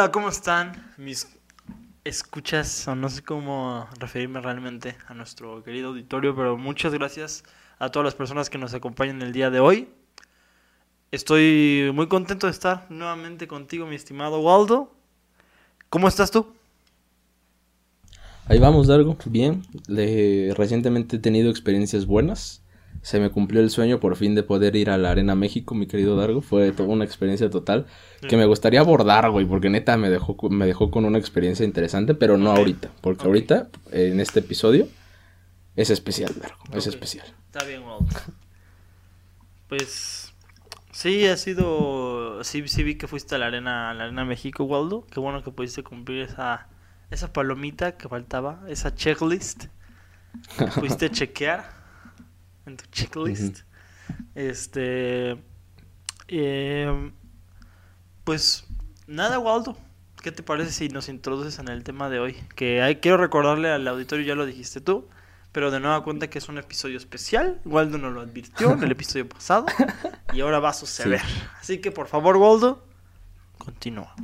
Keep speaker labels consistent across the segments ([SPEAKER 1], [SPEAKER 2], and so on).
[SPEAKER 1] Hola, ¿cómo están? Mis escuchas, o no sé cómo referirme realmente a nuestro querido auditorio, pero muchas gracias a todas las personas que nos acompañan el día de hoy. Estoy muy contento de estar nuevamente contigo, mi estimado Waldo. ¿Cómo estás tú?
[SPEAKER 2] Ahí vamos, Dargo. Bien. Le- recientemente he tenido experiencias buenas. Se me cumplió el sueño por fin de poder ir a la Arena México, mi querido Dargo. Fue toda una experiencia total que me gustaría abordar, güey, porque neta me dejó, me dejó con una experiencia interesante, pero no
[SPEAKER 1] Ok.
[SPEAKER 2] ahorita. Porque
[SPEAKER 1] Ok.
[SPEAKER 2] ahorita, en este episodio, es especial, Dargo. Es
[SPEAKER 1] Ok.
[SPEAKER 2] especial.
[SPEAKER 1] Está bien, Waldo. Pues sí, ha sido. Sí, sí vi que fuiste a la arena, a la arena México, Waldo. Qué bueno que pudiste cumplir esa, esa palomita que faltaba, esa checklist. que Pudiste chequear en tu checklist. Este. em, pues nada, Waldo. ¿Qué te parece si nos introduces en el tema de hoy? Que hay, quiero recordarle al auditorio, ya lo dijiste tú, pero de nueva cuenta que es un episodio especial. Waldo nos lo advirtió en el episodio pasado y ahora va a suceder. Así que por favor, Waldo, continúa.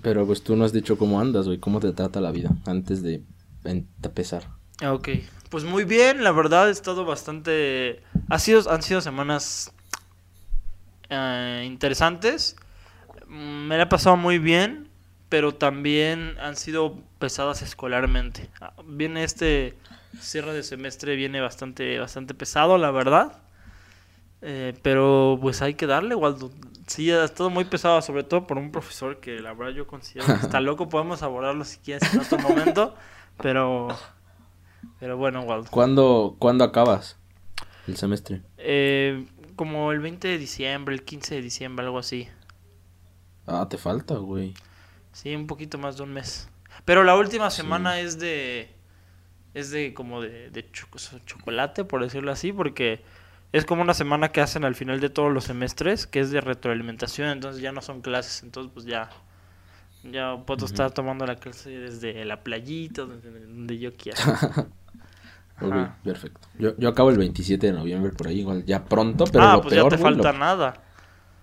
[SPEAKER 2] Pero pues tú no has dicho cómo andas, güey, cómo te trata la vida antes de empezar.
[SPEAKER 1] Ok, pues muy bien, la verdad he estado bastante... Ha sido, han sido semanas eh, interesantes, me la he pasado muy bien, pero también han sido pesadas escolarmente. Ah, Viene este cierre de semestre, viene bastante, bastante pesado, la verdad. Eh, pero pues hay que darle, Waldo. Sí, ha estado muy pesado, sobre todo por un profesor que la verdad yo considero que está loco. Podemos abordarlo si quieres en otro momento, pero... Pero bueno, Waldo.
[SPEAKER 2] ¿Cuándo, ¿cuándo acabas el semestre?
[SPEAKER 1] Eh, como el 20 de diciembre, el 15 de diciembre, algo así.
[SPEAKER 2] Ah, te falta, güey.
[SPEAKER 1] Sí, un poquito más de un mes. Pero la última
[SPEAKER 2] Sí.
[SPEAKER 1] semana es de... Es de como de, de choco- chocolate, por decirlo así, porque es como una semana que hacen al final de todos los semestres, que es de retroalimentación, entonces ya no son clases, entonces pues ya... Ya puedo
[SPEAKER 2] Ujú.
[SPEAKER 1] estar tomando la clase desde la playita, donde, donde yo quiera.
[SPEAKER 2] Perfecto. Yo, yo acabo el 27 de noviembre por ahí, igual ya pronto, pero
[SPEAKER 1] ah,
[SPEAKER 2] lo
[SPEAKER 1] pues
[SPEAKER 2] peor,
[SPEAKER 1] ya te
[SPEAKER 2] güey,
[SPEAKER 1] falta
[SPEAKER 2] lo-
[SPEAKER 1] nada.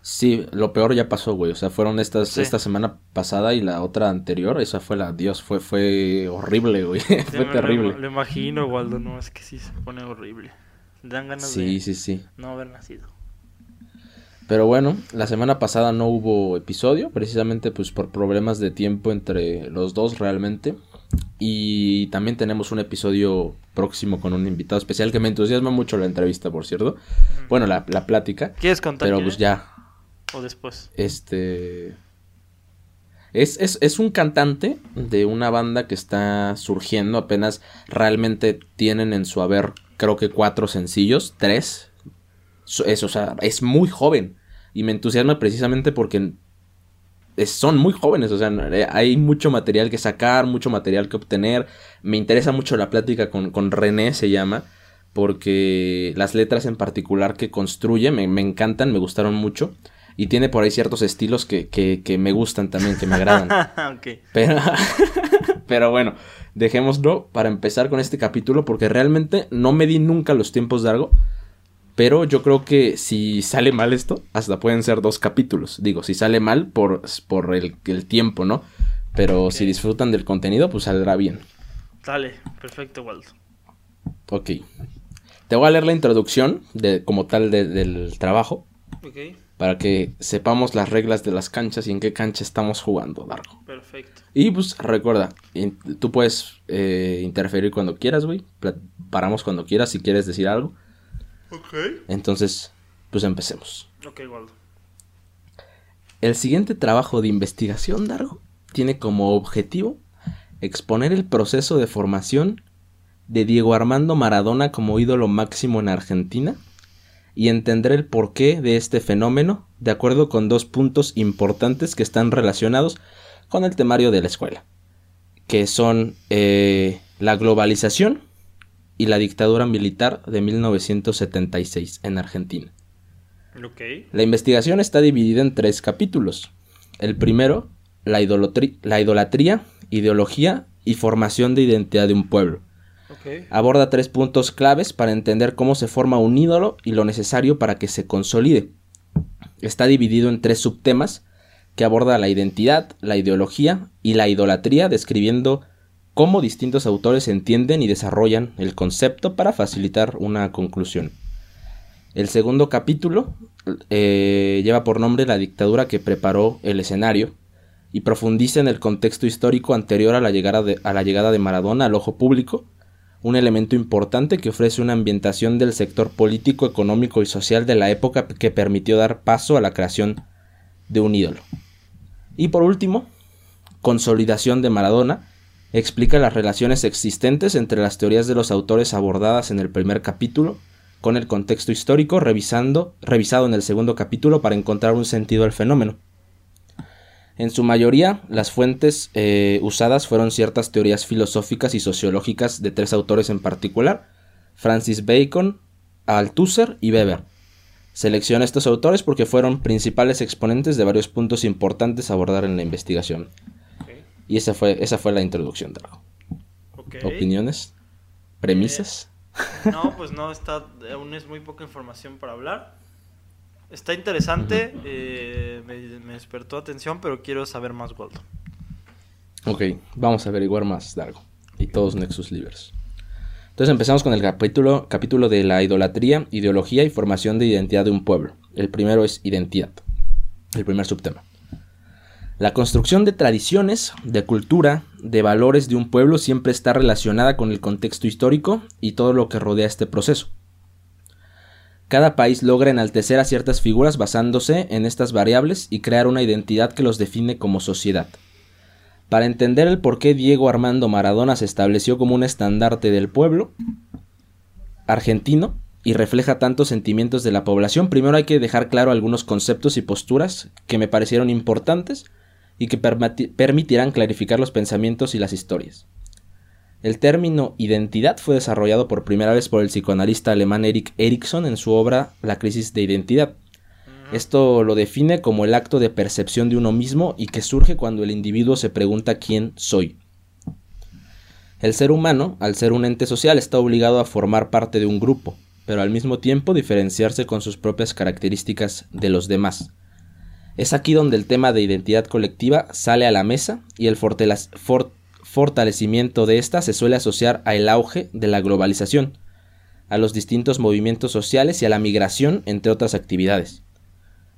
[SPEAKER 2] Sí, lo peor ya pasó, güey. O sea, fueron estas,
[SPEAKER 1] Sí.
[SPEAKER 2] esta semana pasada y la otra anterior. Esa fue la, Dios, fue, fue horrible, güey.
[SPEAKER 1] Sí,
[SPEAKER 2] fue
[SPEAKER 1] Lo,
[SPEAKER 2] terrible.
[SPEAKER 1] lo imagino, Waldo, no, es que sí se pone horrible. Dan ganas
[SPEAKER 2] Sí,
[SPEAKER 1] de
[SPEAKER 2] sí, sí.
[SPEAKER 1] no haber nacido.
[SPEAKER 2] Pero bueno, la semana pasada no hubo episodio, precisamente pues por problemas de tiempo entre los dos realmente. Y también tenemos un episodio próximo con un invitado especial que me entusiasma mucho la entrevista, por cierto. Bueno, la, la plática.
[SPEAKER 1] ¿Quieres contar
[SPEAKER 2] Pero pues
[SPEAKER 1] es?
[SPEAKER 2] ya,
[SPEAKER 1] O después.
[SPEAKER 2] Este. Es, es, es un cantante de una banda que está surgiendo. Apenas realmente tienen en su haber, creo que cuatro sencillos, tres. Es, o sea, es muy joven. Y me entusiasma precisamente porque es- son muy jóvenes. O sea, eh, hay mucho material que sacar, mucho material que obtener. Me interesa mucho la plática con, con René, se llama. Porque las letras en particular que construye me, me encantan, me gustaron mucho. Y tiene por ahí ciertos estilos que, que, que me gustan también, que me agradan. Pero, pero bueno, dejémoslo para empezar con este capítulo porque realmente no me di nunca los tiempos de algo. Pero yo creo que si sale mal esto, hasta pueden ser dos capítulos. Digo, si sale mal por, por el, el tiempo, ¿no? Pero si disfrutan del contenido, pues saldrá bien.
[SPEAKER 1] Dale, perfecto, Waldo.
[SPEAKER 2] Ok. Te voy a leer la introducción de, como tal de- del trabajo
[SPEAKER 1] Ok,
[SPEAKER 2] para que sepamos las reglas de las canchas y en qué cancha estamos jugando, Dargo.
[SPEAKER 1] perfecto.
[SPEAKER 2] Y pues recuerda, in- tú puedes eh, interferir cuando quieras, güey. Paramos cuando quieras si quieres decir algo.
[SPEAKER 1] Ok.
[SPEAKER 2] Entonces, pues empecemos.
[SPEAKER 1] Ok, Waldo.
[SPEAKER 2] El siguiente trabajo de investigación, Dargo, tiene como objetivo exponer el proceso de formación de Diego Armando Maradona como ídolo máximo en Argentina y entender el porqué de este fenómeno de acuerdo con dos puntos importantes que están relacionados con el temario de la escuela, que son eh, la globalización y la dictadura militar de 1976 en Argentina. La investigación está dividida en tres capítulos. El primero, la, la idolatría, ideología y formación de identidad de un pueblo. Aborda tres puntos claves para entender cómo se forma un ídolo y lo necesario para que se consolide. Está dividido en tres subtemas que aborda la identidad, la ideología y la idolatría, describiendo cómo distintos autores entienden y desarrollan el concepto para facilitar una conclusión. El segundo capítulo eh, lleva por nombre La dictadura que preparó el escenario y profundiza en el contexto histórico anterior a la llegada de, a la llegada de Maradona al ojo público, un elemento importante que ofrece una ambientación del sector político, económico y social de la época que permitió dar paso a la creación de un ídolo. Y por último, Consolidación de Maradona, explica las relaciones existentes entre las teorías de los autores abordadas en el primer capítulo con el contexto histórico revisando, revisado en el segundo capítulo para encontrar un sentido al fenómeno. En su mayoría, las fuentes eh, usadas fueron ciertas teorías filosóficas y sociológicas de tres autores en particular, Francis Bacon, Althusser y Weber. Selecciona estos autores porque fueron principales exponentes de varios puntos importantes a abordar en la investigación. Y esa fue, esa fue la introducción, Drago. ¿Opiniones? ¿Premisas?
[SPEAKER 1] Eh, no, pues no, está, aún es muy poca información para hablar. Está interesante, eh, me, despertó atención, pero quiero saber más, Waldo.
[SPEAKER 2] Ok, vamos a averiguar más, Dargo. Y todos Nexus Livers. Entonces empezamos con el capítulo, capítulo de la idolatría, ideología y formación de identidad de un pueblo. El primero es identidad, el primer subtema. La construcción de tradiciones, de cultura, de valores de un pueblo siempre está relacionada con el contexto histórico y todo lo que rodea este proceso. Cada país logra enaltecer a ciertas figuras basándose en estas variables y crear una identidad que los define como sociedad. Para entender el por qué Diego Armando Maradona se estableció como un estandarte del pueblo argentino y refleja tantos sentimientos de la población, primero hay que dejar claro algunos conceptos y posturas que me parecieron importantes y que permitirán clarificar los pensamientos y las historias. El término identidad fue desarrollado por primera vez por el psicoanalista alemán Erik Erikson en su obra La crisis de identidad. Esto lo define como el acto de percepción de uno mismo y que surge cuando el individuo se pregunta quién soy. El ser humano, al ser un ente social, está obligado a formar parte de un grupo, pero al mismo tiempo diferenciarse con sus propias características de los demás. Es aquí donde el tema de identidad colectiva sale a la mesa y el fortalecimiento de ésta se suele asociar al auge de la globalización, a los distintos movimientos sociales y a la migración, entre otras actividades.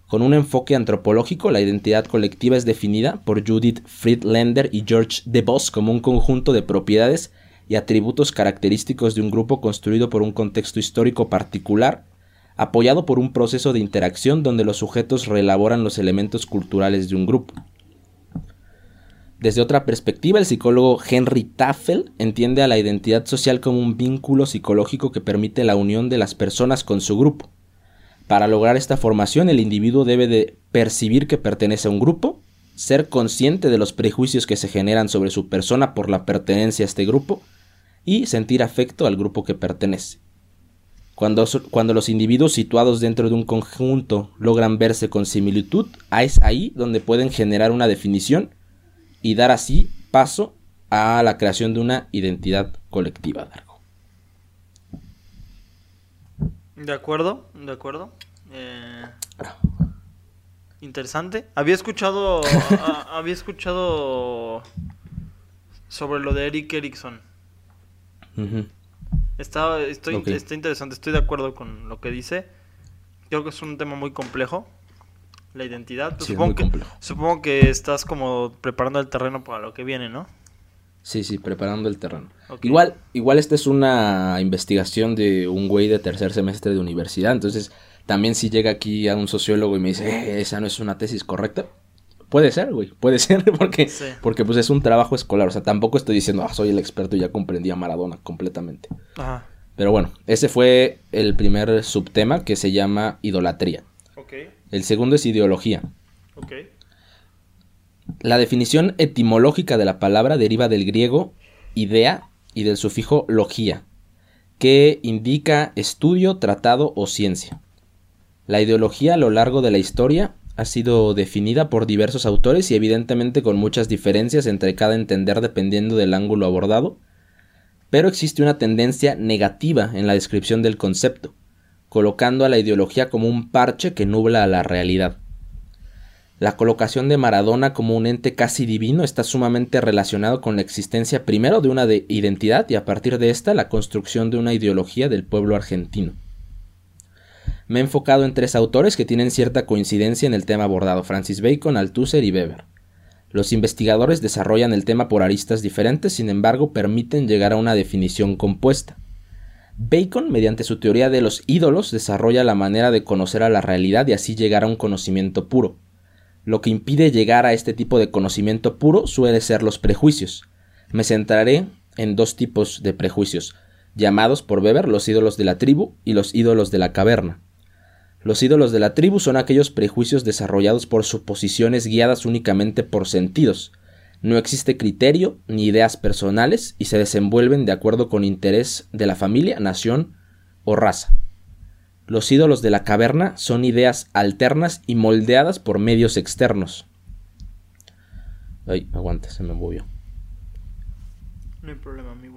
[SPEAKER 2] Con un enfoque antropológico, la identidad colectiva es definida por Judith Friedlander y George DeVos como un conjunto de propiedades y atributos característicos de un grupo construido por un contexto histórico particular apoyado por un proceso de interacción donde los sujetos reelaboran los elementos culturales de un grupo. Desde otra perspectiva, el psicólogo Henry Tafel entiende a la identidad social como un vínculo psicológico que permite la unión de las personas con su grupo. Para lograr esta formación, el individuo debe de percibir que pertenece a un grupo, ser consciente de los prejuicios que se generan sobre su persona por la pertenencia a este grupo y sentir afecto al grupo que pertenece. Cuando, cuando, los individuos situados dentro de un conjunto logran verse con similitud, es ahí donde pueden generar una definición y dar así paso a la creación de una identidad colectiva. Dargo.
[SPEAKER 1] De acuerdo, de acuerdo. Eh, interesante. Había escuchado, había escuchado sobre lo de Eric Erickson. Está, estoy, está interesante, estoy de acuerdo con lo que dice. Creo que es un tema muy complejo. La identidad. supongo, que, supongo que estás como preparando el terreno para lo que viene, ¿no?
[SPEAKER 2] Sí, sí, preparando el terreno. Igual, igual esta es una investigación de un güey de tercer semestre de universidad. Entonces, también si llega aquí a un sociólogo y me dice, eh, esa no es una tesis correcta, Puede ser, güey, puede ser, porque, porque pues es un trabajo escolar. O sea, tampoco estoy diciendo, ah, soy el experto y ya comprendí a Maradona completamente. Ajá. Pero bueno, ese fue el primer subtema que se llama idolatría. Ok. El segundo es ideología. Ok. La definición etimológica de la palabra deriva del griego idea y del sufijo logía, que indica estudio, tratado o ciencia. La ideología a lo largo de la historia ha sido definida por diversos autores y evidentemente con muchas diferencias entre cada entender dependiendo del ángulo abordado, pero existe una tendencia negativa en la descripción del concepto, colocando a la ideología como un parche que nubla a la realidad. La colocación de Maradona como un ente casi divino está sumamente relacionado con la existencia primero de una de identidad y a partir de esta la construcción de una ideología del pueblo argentino. Me he enfocado en tres autores que tienen cierta coincidencia en el tema abordado, Francis Bacon, Althusser y Weber. Los investigadores desarrollan el tema por aristas diferentes, sin embargo permiten llegar a una definición compuesta. Bacon, mediante su teoría de los ídolos, desarrolla la manera de conocer a la realidad y así llegar a un conocimiento puro. Lo que impide llegar a este tipo de conocimiento puro suele ser los prejuicios. Me centraré en dos tipos de prejuicios, llamados por Weber los ídolos de la tribu y los ídolos de la caverna. Los ídolos de la tribu son aquellos prejuicios desarrollados por suposiciones guiadas únicamente por sentidos. No existe criterio ni ideas personales y se desenvuelven de acuerdo con interés de la familia, nación o raza. Los ídolos de la caverna son ideas alternas y moldeadas por medios externos. Ay, aguanta, se me movió.
[SPEAKER 1] No hay problema, mi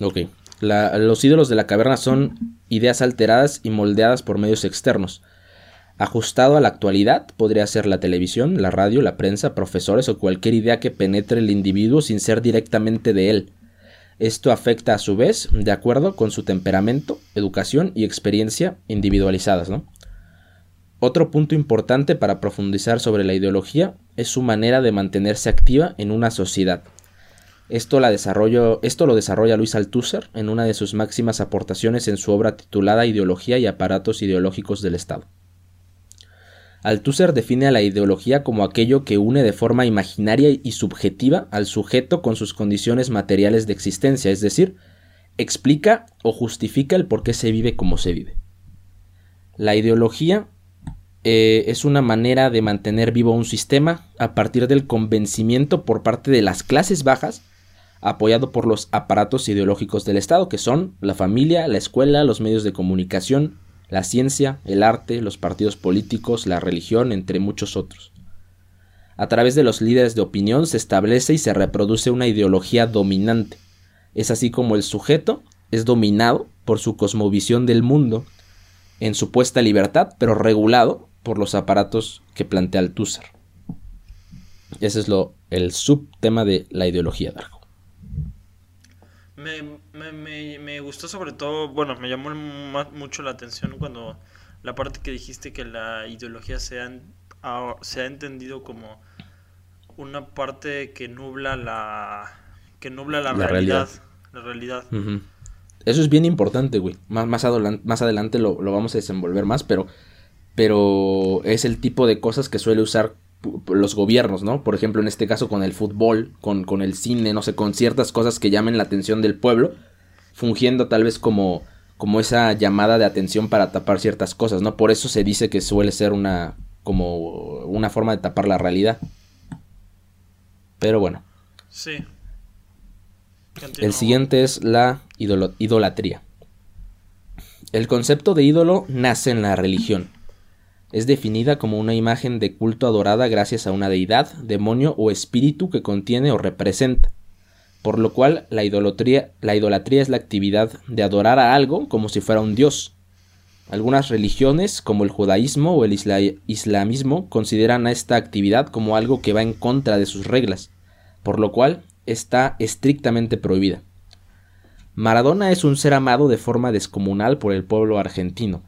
[SPEAKER 2] Ok los ídolos de la caverna son ideas alteradas y moldeadas por medios externos. Ajustado a la actualidad, podría ser la televisión, la radio, la prensa, profesores o cualquier idea que penetre el individuo sin ser directamente de él. Esto afecta a su vez, de acuerdo con su temperamento, educación y experiencia individualizadas. Otro punto importante para profundizar sobre la ideología es su manera de mantenerse activa en una sociedad. Esto, lo desarrolla Luis Althusser en una de sus máximas aportaciones en su obra titulada Ideología y aparatos ideológicos del Estado. Althusser define a la ideología como aquello que une de forma imaginaria y subjetiva al sujeto con sus condiciones materiales de existencia, es decir, explica o justifica el por qué se vive como se vive. La ideología eh, es una manera de mantener vivo un sistema a partir del convencimiento por parte de las clases bajas apoyado por los aparatos ideológicos del Estado, que son la familia, la escuela, los medios de comunicación, la ciencia, el arte, los partidos políticos, la religión, entre muchos otros. A través de los líderes de opinión se establece y se reproduce una ideología dominante. Es así como el sujeto es dominado por su cosmovisión del mundo, en supuesta libertad, pero regulado por los aparatos que plantea Althusser. Ese es lo, el subtema de la ideología, Darjo.
[SPEAKER 1] Me, me, me, gustó sobre todo, bueno, me llamó mucho la atención cuando la parte que dijiste que la ideología se ha, se ha entendido como una parte que nubla la que nubla la, realidad, La realidad.
[SPEAKER 2] Eso es bien importante, güey. Más, más, adelante, más adelante lo, lo, vamos a desenvolver más, pero, pero es el tipo de cosas que suele usar los gobiernos, ¿no? Por ejemplo, en este caso con el fútbol, con, con, el cine, no sé, con ciertas cosas que llamen la atención del pueblo, fungiendo tal vez como, como esa llamada de atención para tapar ciertas cosas, ¿no? Por eso se dice que suele ser una, como una forma de tapar la realidad. Pero bueno.
[SPEAKER 1] Sí.
[SPEAKER 2] El siguiente es la idolatría. El concepto de ídolo nace en la religión es definida como una imagen de culto adorada gracias a una deidad, demonio o espíritu que contiene o representa. Por lo cual la idolatría, la idolatría es la actividad de adorar a algo como si fuera un dios. Algunas religiones, como el judaísmo o el islamismo, consideran a esta actividad como algo que va en contra de sus reglas, por lo cual está estrictamente prohibida. Maradona es un ser amado de forma descomunal por el pueblo argentino,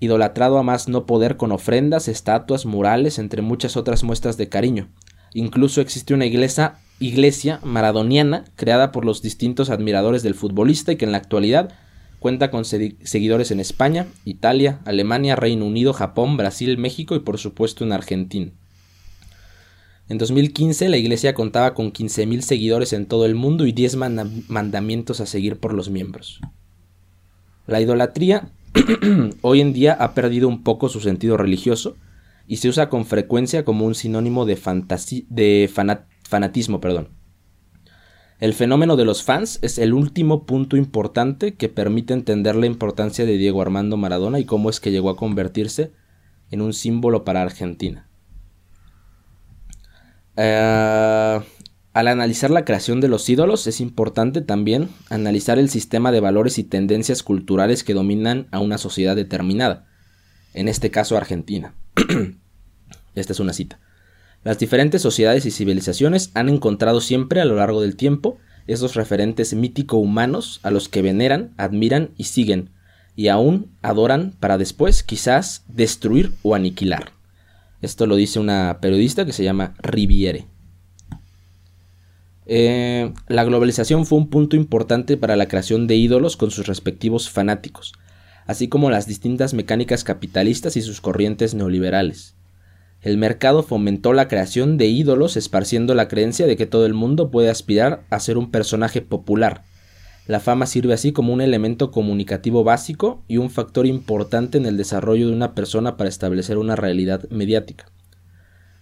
[SPEAKER 2] idolatrado a más no poder con ofrendas, estatuas, murales, entre muchas otras muestras de cariño. Incluso existe una iglesia, iglesia maradoniana creada por los distintos admiradores del futbolista y que en la actualidad cuenta con seguidores en España, Italia, Alemania, Reino Unido, Japón, Brasil, México y por supuesto en Argentina. En 2015 la iglesia contaba con 15.000 seguidores en todo el mundo y 10 mandamientos a seguir por los miembros. La idolatría hoy en día ha perdido un poco su sentido religioso y se usa con frecuencia como un sinónimo de, fanatismo. Perdón. El fenómeno de los fans es el último punto importante que permite entender la importancia de Diego Armando Maradona y cómo es que llegó a convertirse en un símbolo para Argentina. Eh, al analizar la creación de los ídolos es importante también analizar el sistema de valores y tendencias culturales que dominan a una sociedad determinada, en este caso Argentina. Esta es una cita. Las diferentes sociedades y civilizaciones han encontrado siempre a lo largo del tiempo esos referentes mítico-humanos a los que veneran, admiran y siguen, y aún adoran para después quizás destruir o aniquilar. Esto lo dice una periodista que se llama Riviere. Eh, la globalización fue un punto importante para la creación de ídolos con sus respectivos fanáticos, así como las distintas mecánicas capitalistas y sus corrientes neoliberales. El mercado fomentó la creación de ídolos esparciendo la creencia de que todo el mundo puede aspirar a ser un personaje popular. La fama sirve así como un elemento comunicativo básico y un factor importante en el desarrollo de una persona para establecer una realidad mediática.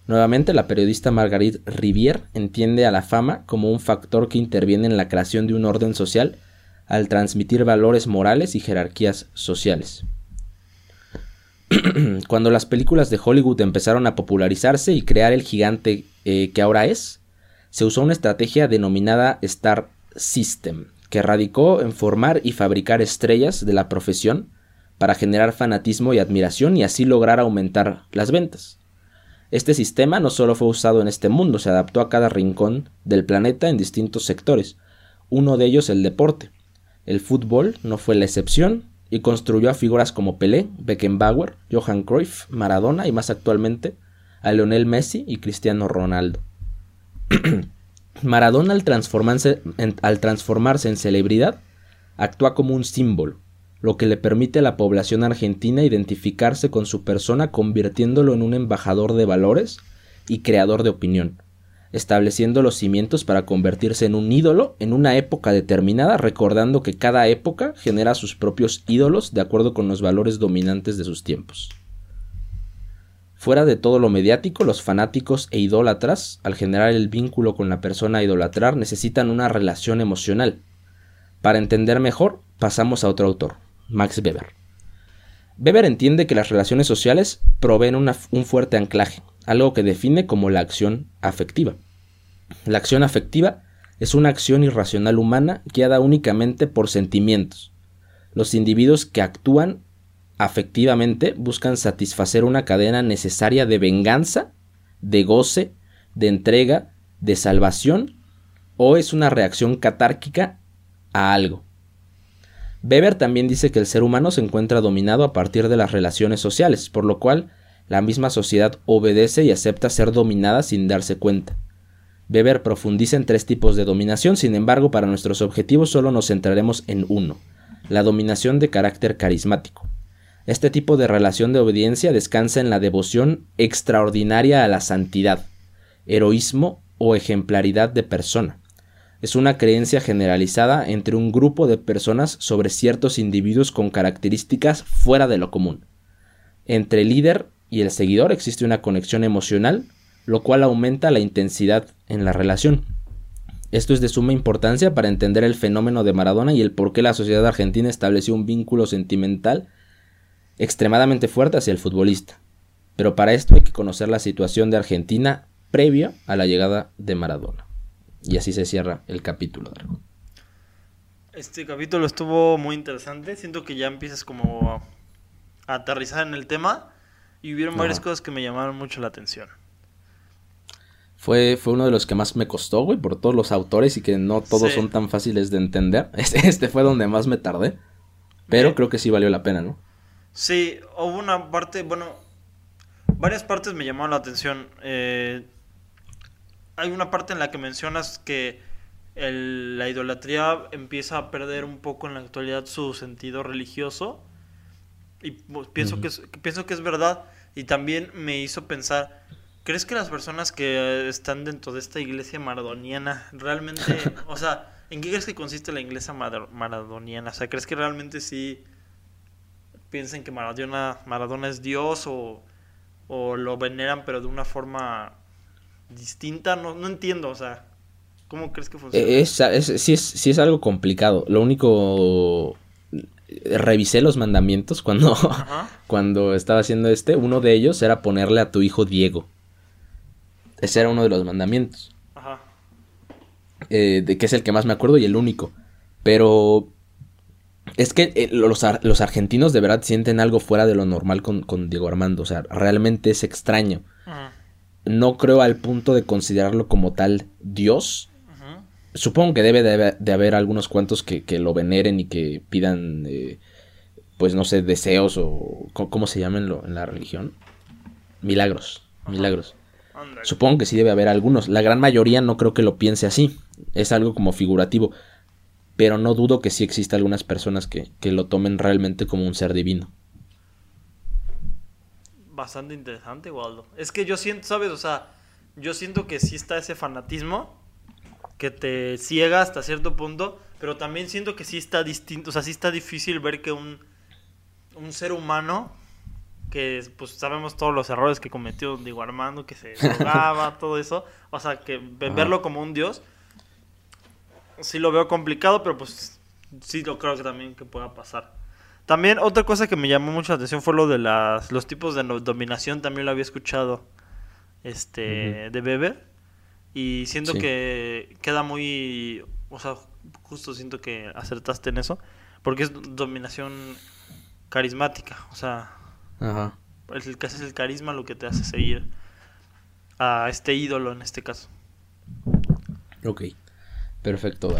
[SPEAKER 2] Nuevamente, la periodista Marguerite Rivière entiende a la fama como un factor que interviene en la creación de un orden social al transmitir valores morales y jerarquías sociales. Cuando las películas de Hollywood empezaron a popularizarse y crear el gigante eh, que ahora es, se usó una estrategia denominada Star System, que radicó en formar y fabricar estrellas de la profesión para generar fanatismo y admiración y así lograr aumentar las ventas. Este sistema no solo fue usado en este mundo, se adaptó a cada rincón del planeta en distintos sectores, uno de ellos el deporte. El fútbol no fue la excepción y construyó a figuras como Pelé, Beckenbauer, Johan Cruyff, Maradona y más actualmente a Lionel Messi y Cristiano Ronaldo. Maradona al transformarse, en, al transformarse en celebridad actúa como un símbolo, lo que le permite a la población argentina identificarse con su persona convirtiéndolo en un embajador de valores y creador de opinión, estableciendo los cimientos para convertirse en un ídolo en una época determinada, recordando que cada época genera sus propios ídolos de acuerdo con los valores dominantes de sus tiempos. Fuera de todo lo mediático, los fanáticos e idólatras, al generar el vínculo con la persona a idolatrar, necesitan una relación emocional. Para entender mejor, pasamos a otro autor, Max Weber. Weber entiende que las relaciones sociales proveen un fuerte anclaje, algo que define como la acción afectiva. La acción afectiva es una acción irracional humana guiada únicamente por sentimientos. Los individuos que actúan afectivamente buscan satisfacer una cadena necesaria de venganza, de goce, de entrega, de salvación, o es una reacción catárquica a algo. Weber también dice que el ser humano se encuentra dominado a partir de las relaciones sociales, por lo cual la misma sociedad obedece y acepta ser dominada sin darse cuenta. Weber profundiza en tres tipos de dominación, sin embargo, para nuestros objetivos solo nos centraremos en uno, la dominación de carácter carismático. Este tipo de relación de obediencia descansa en la devoción extraordinaria a la santidad, heroísmo o ejemplaridad de persona es una creencia generalizada entre un grupo de personas sobre ciertos individuos con características fuera de lo común. Entre el líder y el seguidor existe una conexión emocional, lo cual aumenta la intensidad en la relación. Esto es de suma importancia para entender el fenómeno de Maradona y el por qué la sociedad argentina estableció un vínculo sentimental extremadamente fuerte hacia el futbolista. Pero para esto hay que conocer la situación de Argentina previa a la llegada de Maradona. Y así se cierra el capítulo,
[SPEAKER 1] Este capítulo estuvo muy interesante. Siento que ya empiezas como a aterrizar en el tema. Y hubieron varias cosas que me llamaron mucho la atención.
[SPEAKER 2] Fue, fue uno de los que más me costó, güey, por todos los autores y que no todos son tan fáciles de entender. Este, este, fue donde más me tardé. Pero creo que sí valió la pena, ¿no?
[SPEAKER 1] Sí, hubo una parte, bueno, varias partes me llamaron la atención. Eh, hay una parte en la que mencionas que la idolatría empieza a perder un poco en la actualidad su sentido religioso. Y pues, pienso, que es, pienso que es verdad. Y también me hizo pensar, ¿crees que las personas que están dentro de esta iglesia maradoniana realmente, o sea, ¿en qué crees que consiste la iglesia maradoniana? O sea, ¿crees que realmente sí piensen que Maradona, Maradona es Dios o, o lo veneran pero de una forma distinta, no, no entiendo, o sea, ¿cómo crees que funciona?
[SPEAKER 2] Eh, es, es, sí, es, sí es algo complicado. Lo único revisé los mandamientos cuando, cuando estaba haciendo este. Uno de ellos era ponerle a tu hijo Diego. Ese era uno de los mandamientos. Ajá. Eh, de que es el que más me acuerdo y el único. Pero es que eh, los, los, argentinos de verdad sienten algo fuera de lo normal con, con, Diego Armando. O sea, realmente es extraño. No creo al punto de considerarlo como tal Dios. Supongo que debe de haber, algunos cuantos que, lo veneren y que pidan, eh, pues no sé, deseos o cómo se llaman en la religión. Milagros, milagros. Supongo que sí debe haber algunos. La gran mayoría no creo que lo piense así. Es algo como figurativo. Pero no dudo que sí exista algunas personas que, que lo tomen realmente como un ser divino
[SPEAKER 1] bastante interesante, Waldo. Es que yo siento, ¿sabes? O sea, yo siento que sí está ese fanatismo que te ciega hasta cierto punto, pero también siento que sí está distinto, o sea, sí está difícil ver que un, un ser humano, que pues sabemos todos los errores que cometió, digo, Armando, que se drogaba, todo eso, o sea, que verlo como un dios, sí lo veo complicado, pero pues sí lo creo que también que pueda pasar. También otra cosa que me llamó mucho la atención fue lo de las, los tipos de dominación, también lo había escuchado este de Weber y siento que queda muy, o sea, justo siento que acertaste en eso, porque es dominación carismática, o sea, Ajá. El, que es el carisma lo que te hace seguir a este ídolo en este caso.
[SPEAKER 2] Ok, perfecto,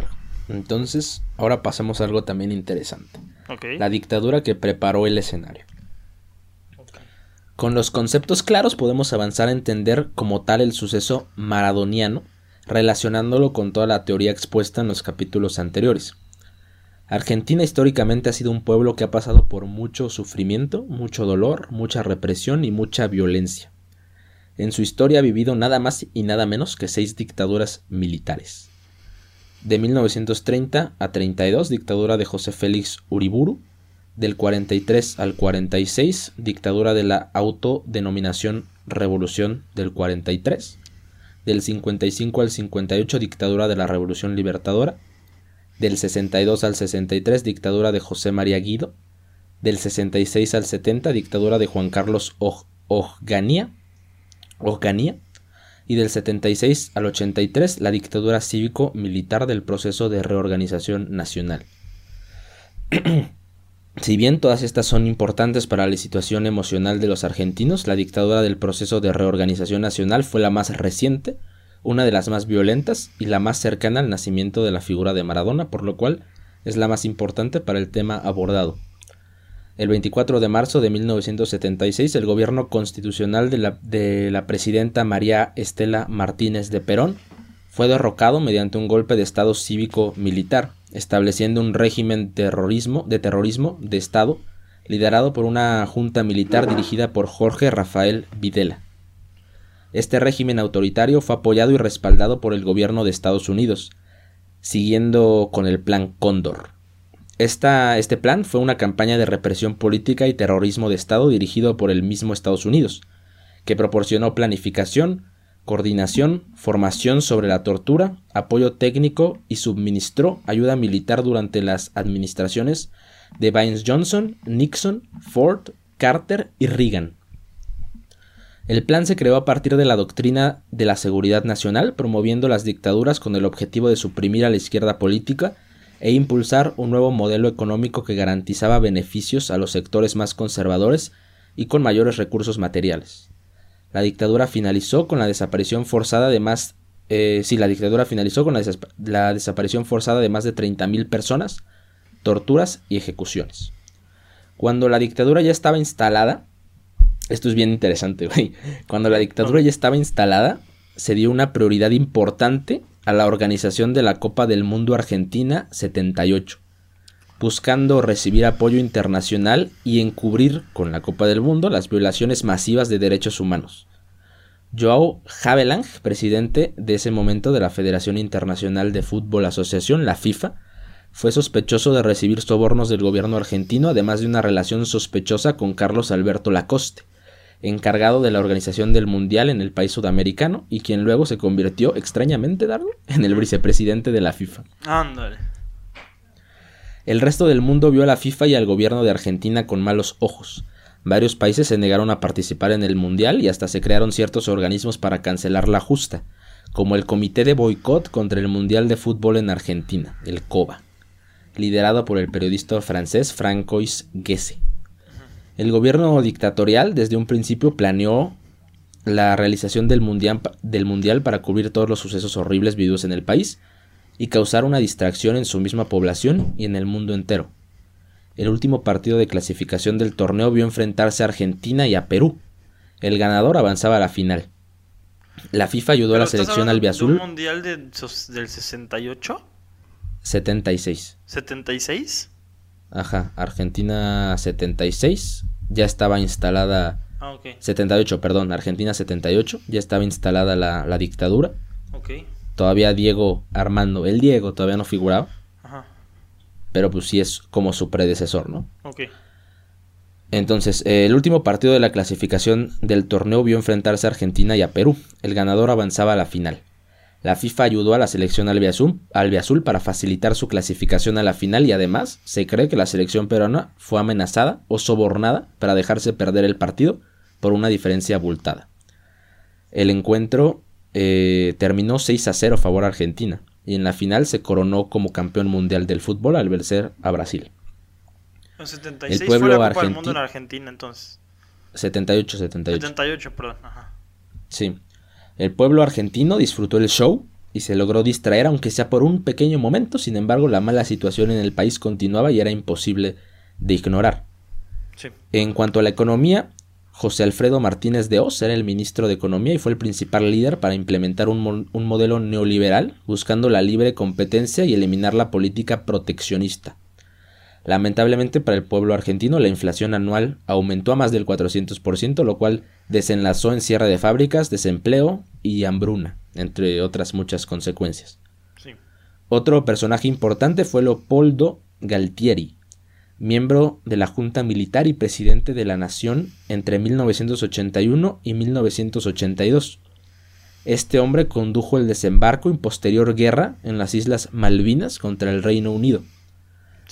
[SPEAKER 2] Entonces, ahora pasamos a algo también interesante. La dictadura que preparó el escenario. Con los conceptos claros podemos avanzar a entender como tal el suceso maradoniano, relacionándolo con toda la teoría expuesta en los capítulos anteriores. Argentina históricamente ha sido un pueblo que ha pasado por mucho sufrimiento, mucho dolor, mucha represión y mucha violencia. En su historia ha vivido nada más y nada menos que seis dictaduras militares de 1930 a 32, dictadura de José Félix Uriburu, del 43 al 46, dictadura de la autodenominación Revolución del 43, del 55 al 58, dictadura de la Revolución Libertadora, del 62 al 63, dictadura de José María Guido, del 66 al 70, dictadura de Juan Carlos Ojganía, y del 76 al 83 la dictadura cívico-militar del proceso de reorganización nacional. si bien todas estas son importantes para la situación emocional de los argentinos, la dictadura del proceso de reorganización nacional fue la más reciente, una de las más violentas y la más cercana al nacimiento de la figura de Maradona, por lo cual es la más importante para el tema abordado. El 24 de marzo de 1976, el gobierno constitucional de la, de la presidenta María Estela Martínez de Perón fue derrocado mediante un golpe de Estado cívico-militar, estableciendo un régimen terrorismo, de terrorismo de Estado liderado por una junta militar dirigida por Jorge Rafael Videla. Este régimen autoritario fue apoyado y respaldado por el gobierno de Estados Unidos, siguiendo con el Plan Cóndor este plan fue una campaña de represión política y terrorismo de Estado dirigido por el mismo Estados Unidos, que proporcionó planificación, coordinación, formación sobre la tortura, apoyo técnico y suministró ayuda militar durante las administraciones de Vines Johnson, Nixon, Ford, Carter y Reagan. El plan se creó a partir de la doctrina de la seguridad nacional, promoviendo las dictaduras con el objetivo de suprimir a la izquierda política e impulsar un nuevo modelo económico que garantizaba beneficios a los sectores más conservadores y con mayores recursos materiales. La dictadura finalizó con la desaparición forzada de más eh, la dictadura finalizó con la, la desaparición forzada de más de 30.000 personas, torturas y ejecuciones. Cuando la dictadura ya estaba instalada, esto es bien interesante, güey. Cuando la dictadura ya estaba instalada, se dio una prioridad importante a la organización de la Copa del Mundo Argentina 78, buscando recibir apoyo internacional y encubrir con la Copa del Mundo las violaciones masivas de derechos humanos. Joao Havelang, presidente de ese momento de la Federación Internacional de Fútbol Asociación, la FIFA, fue sospechoso de recibir sobornos del gobierno argentino, además de una relación sospechosa con Carlos Alberto Lacoste, encargado de la organización del Mundial en el país sudamericano y quien luego se convirtió, extrañamente, Dardo, en el vicepresidente de la FIFA. Ándale. El resto del mundo vio a la FIFA y al gobierno de Argentina con malos ojos. Varios países se negaron a participar en el Mundial y hasta se crearon ciertos organismos para cancelar la justa, como el Comité de Boicot contra el Mundial de Fútbol en Argentina, el COBA, liderado por el periodista francés Francois Guesse. El gobierno dictatorial desde un principio planeó la realización del mundial, del mundial para cubrir todos los sucesos horribles vividos en el país y causar una distracción en su misma población y en el mundo entero. El último partido de clasificación del torneo vio enfrentarse a Argentina y a Perú. El ganador avanzaba a la final. La FIFA ayudó a la selección albiazul.
[SPEAKER 1] ¿Un mundial de, del 68?
[SPEAKER 2] 76.
[SPEAKER 1] ¿76?
[SPEAKER 2] Ajá, Argentina 76. Ya estaba instalada. Ah, ok. 78, perdón, Argentina 78. Ya estaba instalada la, la dictadura.
[SPEAKER 1] Ok.
[SPEAKER 2] Todavía Diego Armando, el Diego todavía no figuraba. Ajá. Pero pues sí es como su predecesor, ¿no?
[SPEAKER 1] Ok.
[SPEAKER 2] Entonces, eh, el último partido de la clasificación del torneo vio enfrentarse a Argentina y a Perú. El ganador avanzaba a la final. La FIFA ayudó a la selección albiazul, albiazul para facilitar su clasificación a la final y además se cree que la selección peruana fue amenazada o sobornada para dejarse perder el partido por una diferencia abultada. El encuentro eh, terminó 6 a 0 a favor de Argentina y en la final se coronó como campeón mundial del fútbol al vencer a Brasil.
[SPEAKER 1] El 76 el pueblo fue la Copa del Mundo en Argentina, entonces.
[SPEAKER 2] 78, 78.
[SPEAKER 1] 78, perdón. Ajá.
[SPEAKER 2] Sí. El pueblo argentino disfrutó el show y se logró distraer, aunque sea por un pequeño momento. Sin embargo, la mala situación en el país continuaba y era imposible de ignorar.
[SPEAKER 1] Sí.
[SPEAKER 2] En cuanto a la economía, José Alfredo Martínez de Oz era el ministro de Economía y fue el principal líder para implementar un, un modelo neoliberal buscando la libre competencia y eliminar la política proteccionista. Lamentablemente para el pueblo argentino la inflación anual aumentó a más del 400%, lo cual desenlazó en cierre de fábricas, desempleo y hambruna, entre otras muchas consecuencias. Otro personaje importante fue Leopoldo Galtieri, miembro de la Junta Militar y presidente de la Nación entre 1981 y 1982. Este hombre condujo el desembarco y posterior guerra en las Islas Malvinas contra el Reino Unido.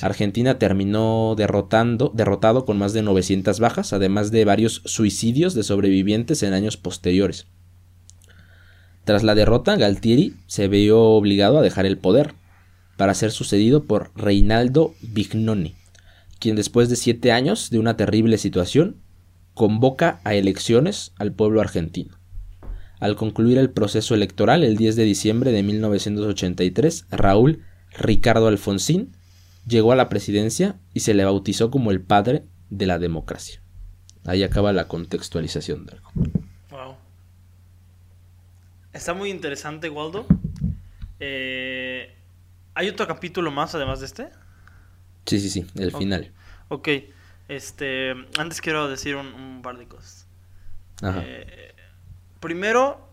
[SPEAKER 2] Argentina terminó derrotando, derrotado con más de 900 bajas, además de varios suicidios de sobrevivientes en años posteriores. Tras la derrota, Galtieri se vio obligado a dejar el poder, para ser sucedido por Reinaldo Vignoni, quien después de siete años de una terrible situación, convoca a elecciones al pueblo argentino. Al concluir el proceso electoral el 10 de diciembre de 1983, Raúl Ricardo Alfonsín llegó a la presidencia y se le bautizó como el padre de la democracia. Ahí acaba la contextualización de algo.
[SPEAKER 1] Wow. Está muy interesante, Waldo. Eh, ¿Hay otro capítulo más además de este?
[SPEAKER 2] Sí, sí, sí, el final.
[SPEAKER 1] Ok, este, antes quiero decir un, par de cosas. Eh, primero,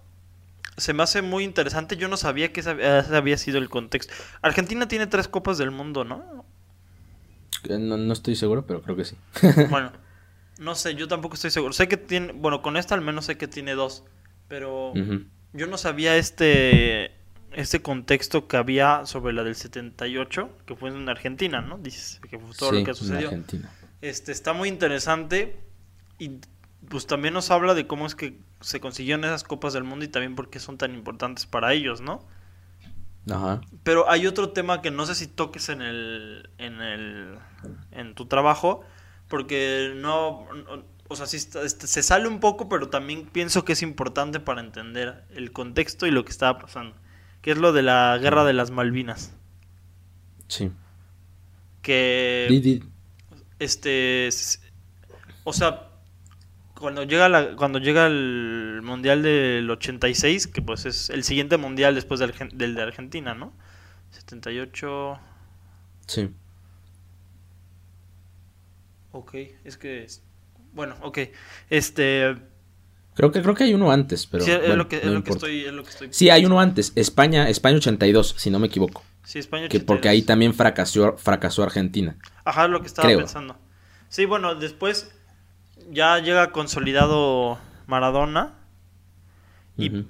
[SPEAKER 1] se me hace muy interesante. Yo no sabía que ese había sido el contexto. Argentina tiene tres copas del mundo, ¿no?
[SPEAKER 2] Eh, no, estoy seguro, pero creo que sí.
[SPEAKER 1] bueno, no sé, yo tampoco estoy seguro. Sé que tiene, bueno, con esta al menos sé que tiene dos, pero yo no sabía este este contexto que había sobre la del 78, que fue en Argentina, ¿no? Dices que fue todo lo que sucedió. Este está muy interesante y pues también nos habla de cómo es que se consiguieron esas copas del mundo y también por qué son tan importantes para ellos, ¿no?
[SPEAKER 2] Ajá.
[SPEAKER 1] Pero hay otro tema que no sé si toques en el en el en tu trabajo porque no, o sea, sí este, se sale un poco, pero también pienso que es importante para entender el contexto y lo que estaba pasando, que es lo de la guerra de las Malvinas.
[SPEAKER 2] Sí.
[SPEAKER 1] Que este o sea, cuando llega la, cuando llega el mundial del 86, que pues es el siguiente mundial después del, del de Argentina, ¿no? 78.
[SPEAKER 2] Sí.
[SPEAKER 1] Ok, es que bueno, ok. Este
[SPEAKER 2] Creo que creo que hay uno antes, pero
[SPEAKER 1] sí, es, lo que, estoy,
[SPEAKER 2] Sí, hay uno antes, España, España 82, si no me equivoco.
[SPEAKER 1] Sí, España 82.
[SPEAKER 2] Que porque ahí también fracasó fracasó Argentina.
[SPEAKER 1] Ajá, lo que estaba pensando. Sí, bueno, después ya llega consolidado Maradona. Y,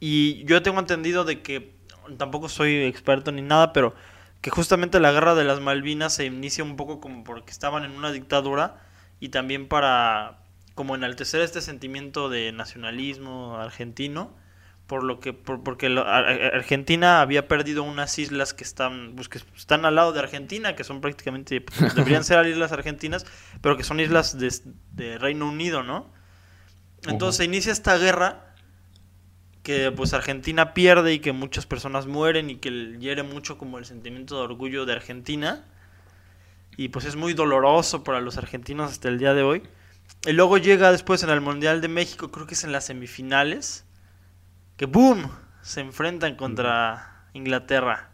[SPEAKER 1] y yo tengo entendido de que, tampoco soy experto ni nada, pero que justamente la guerra de las Malvinas se inicia un poco como porque estaban en una dictadura y también para como enaltecer este sentimiento de nacionalismo argentino por lo que por, porque Argentina había perdido unas islas que están pues, que están al lado de Argentina que son prácticamente pues, deberían ser islas argentinas pero que son islas de, Reino Unido no Entonces se inicia esta guerra que pues Argentina pierde y que muchas personas mueren y que hiere mucho como el sentimiento de orgullo de Argentina. Y pues es muy doloroso para los argentinos hasta el día de hoy. Y luego llega después en el Mundial de México, creo que es en las semifinales, que ¡boom! Se enfrentan contra Inglaterra.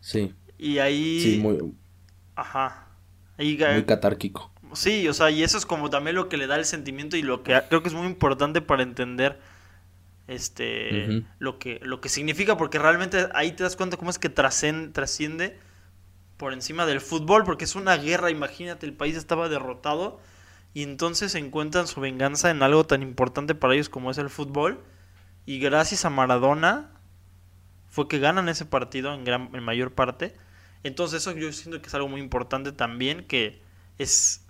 [SPEAKER 2] Sí.
[SPEAKER 1] Y ahí...
[SPEAKER 2] Sí, muy,
[SPEAKER 1] Ajá.
[SPEAKER 2] Ahí, muy catárquico.
[SPEAKER 1] Sí, o sea, y eso es como también lo que le da el sentimiento y lo que creo que es muy importante para entender este lo que lo que significa porque realmente ahí te das cuenta cómo es que trasciende por encima del fútbol porque es una guerra, imagínate, el país estaba derrotado y entonces encuentran su venganza en algo tan importante para ellos como es el fútbol y gracias a Maradona fue que ganan ese partido en gran en mayor parte. Entonces eso yo siento que es algo muy importante también que es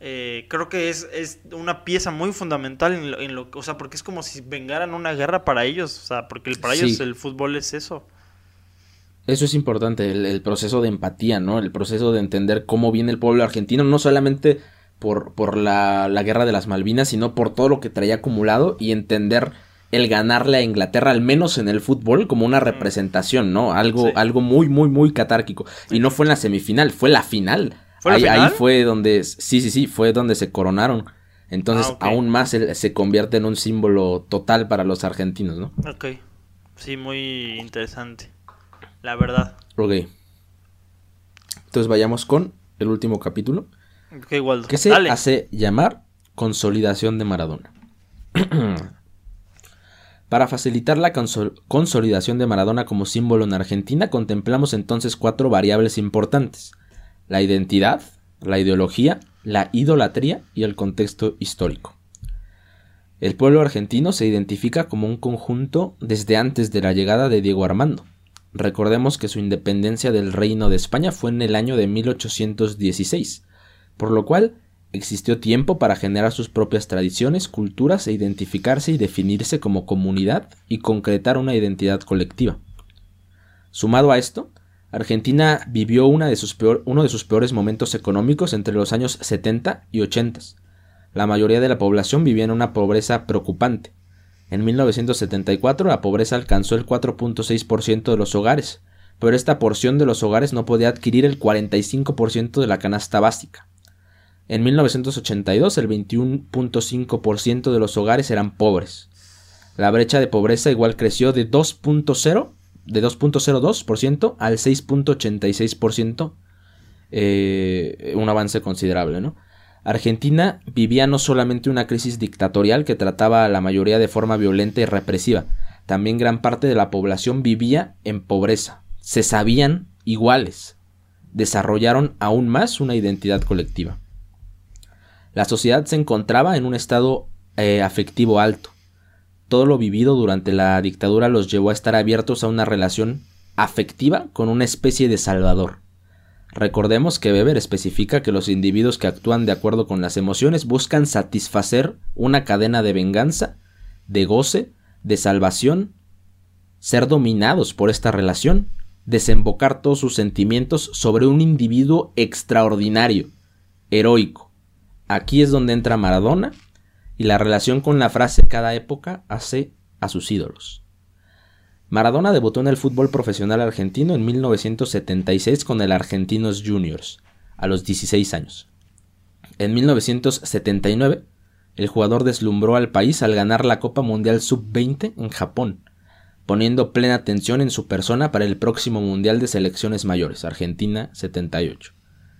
[SPEAKER 1] eh, creo que es, es, una pieza muy fundamental en lo, o sea, porque es como si vengaran una guerra para ellos, o sea, porque para ellos el fútbol es eso.
[SPEAKER 2] Eso es importante, el, proceso de empatía, ¿no? El proceso de entender cómo viene el pueblo argentino, no solamente por, por la, la guerra de las Malvinas, sino por todo lo que traía acumulado y entender el ganarle a Inglaterra, al menos en el fútbol, como una representación, ¿no? Algo, algo muy, muy, muy catárquico. Y no fue en la semifinal, fue la final ahí, fue donde, sí, sí, sí, fue donde se coronaron. Entonces, ah, aún más se, convierte en un símbolo total para los argentinos, ¿no?
[SPEAKER 1] Ok. Sí, muy interesante. La verdad.
[SPEAKER 2] Ok. Entonces vayamos con el último capítulo.
[SPEAKER 1] Okay.
[SPEAKER 2] Que se hace llamar Consolidación de Maradona. Para facilitar la consolidación de Maradona como símbolo en Argentina, contemplamos entonces cuatro variables importantes la identidad, la ideología, la idolatría y el contexto histórico. El pueblo argentino se identifica como un conjunto desde antes de la llegada de Diego Armando. Recordemos que su independencia del Reino de España fue en el año de 1816, por lo cual existió tiempo para generar sus propias tradiciones, culturas e identificarse y definirse como comunidad y concretar una identidad colectiva. Sumado a esto, Argentina vivió uno de sus peores momentos económicos entre los años 70 y 80. La mayoría de la población vivía en una pobreza preocupante. En 1974 la pobreza alcanzó el 4.6% de los hogares, pero esta porción de los hogares no podía adquirir el 45% de la canasta básica. En 1982 el 21.5% de los hogares eran pobres. La brecha de pobreza igual creció de 2.0 de 2.02% al 6.86%, eh, un avance considerable. Argentina vivía no solamente una crisis dictatorial que trataba a la mayoría de forma violenta y represiva, también gran parte de la población vivía en pobreza, se sabían iguales, desarrollaron aún más una identidad colectiva. La sociedad se encontraba en un estado eh, afectivo alto, todo lo vivido durante la dictadura los llevó a estar abiertos a una relación afectiva con una especie de salvador. Recordemos que Weber especifica que los individuos que actúan de acuerdo con las emociones buscan satisfacer una cadena de venganza, de goce, de salvación, ser dominados por esta relación, desembocar todos sus sentimientos sobre un individuo extraordinario, heroico. Aquí es donde entra Maradona y la relación con la frase cada época hace a sus ídolos. Maradona debutó en el fútbol profesional argentino en 1976 con el Argentinos Juniors, a los 16 años. En 1979, el jugador deslumbró al país al ganar la Copa Mundial Sub-20 en Japón, poniendo plena atención en su persona para el próximo Mundial de Selecciones Mayores, Argentina 78.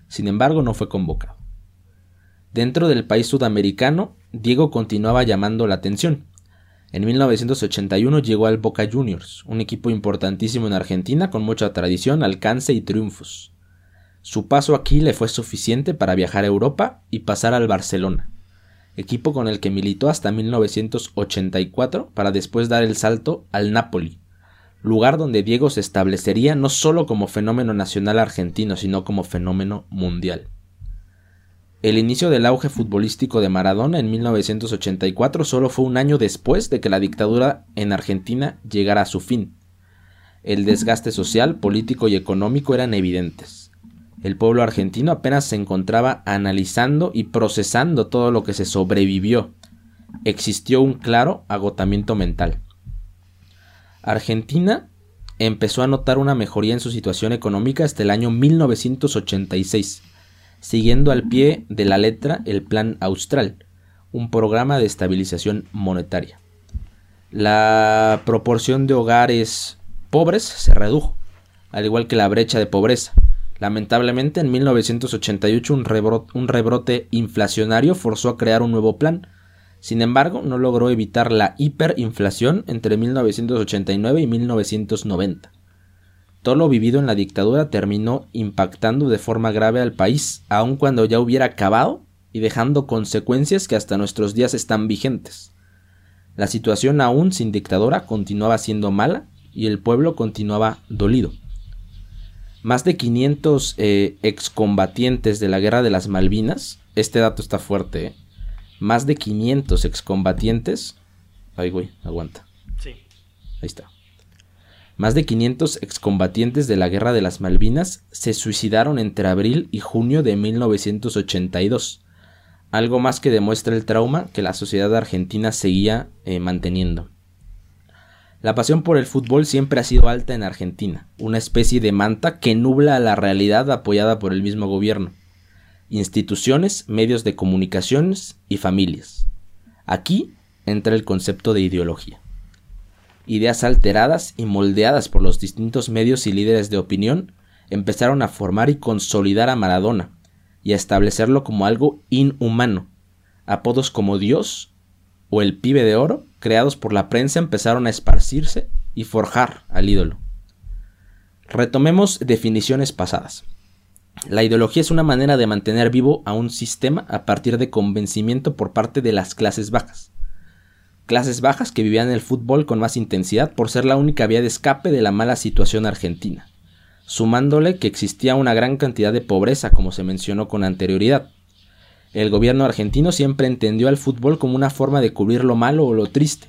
[SPEAKER 2] Sin embargo, no fue convocado. Dentro del país sudamericano, Diego continuaba llamando la atención. En 1981 llegó al Boca Juniors, un equipo importantísimo en Argentina con mucha tradición, alcance y triunfos. Su paso aquí le fue suficiente para viajar a Europa y pasar al Barcelona, equipo con el que militó hasta 1984 para después dar el salto al Napoli, lugar donde Diego se establecería no solo como fenómeno nacional argentino, sino como fenómeno mundial. El inicio del auge futbolístico de Maradona en 1984 solo fue un año después de que la dictadura en Argentina llegara a su fin. El desgaste social, político y económico eran evidentes. El pueblo argentino apenas se encontraba analizando y procesando todo lo que se sobrevivió. Existió un claro agotamiento mental. Argentina empezó a notar una mejoría en su situación económica hasta el año 1986, siguiendo al pie de la letra el Plan Austral, un programa de estabilización monetaria. La proporción de hogares pobres se redujo, al igual que la brecha de pobreza. Lamentablemente, en 1988 un rebrote, un rebrote inflacionario forzó a crear un nuevo plan. Sin embargo, no logró evitar la hiperinflación entre 1989 y 1990. Todo lo vivido en la dictadura terminó impactando de forma grave al país, aun cuando ya hubiera acabado y dejando consecuencias que hasta nuestros días están vigentes. La situación aún sin dictadura continuaba siendo mala y el pueblo continuaba dolido. Más de 500 eh, excombatientes de la guerra de las Malvinas, este dato está fuerte, ¿eh? más de 500 excombatientes, ay güey, aguanta.
[SPEAKER 1] Sí.
[SPEAKER 2] Ahí está. Más de 500 excombatientes de la Guerra de las Malvinas se suicidaron entre abril y junio de 1982, algo más que demuestra el trauma que la sociedad argentina seguía eh, manteniendo. La pasión por el fútbol siempre ha sido alta en Argentina, una especie de manta que nubla a la realidad apoyada por el mismo gobierno, instituciones, medios de comunicaciones y familias. Aquí entra el concepto de ideología. Ideas alteradas y moldeadas por los distintos medios y líderes de opinión empezaron a formar y consolidar a Maradona, y a establecerlo como algo inhumano. Apodos como Dios o el pibe de oro, creados por la prensa, empezaron a esparcirse y forjar al ídolo. Retomemos definiciones pasadas. La ideología es una manera de mantener vivo a un sistema a partir de convencimiento por parte de las clases bajas. Clases bajas que vivían el fútbol con más intensidad por ser la única vía de escape de la mala situación argentina sumándole que existía una gran cantidad de pobreza, como se mencionó con anterioridad. El gobierno argentino siempre entendió al fútbol como una forma de cubrir lo malo o lo triste,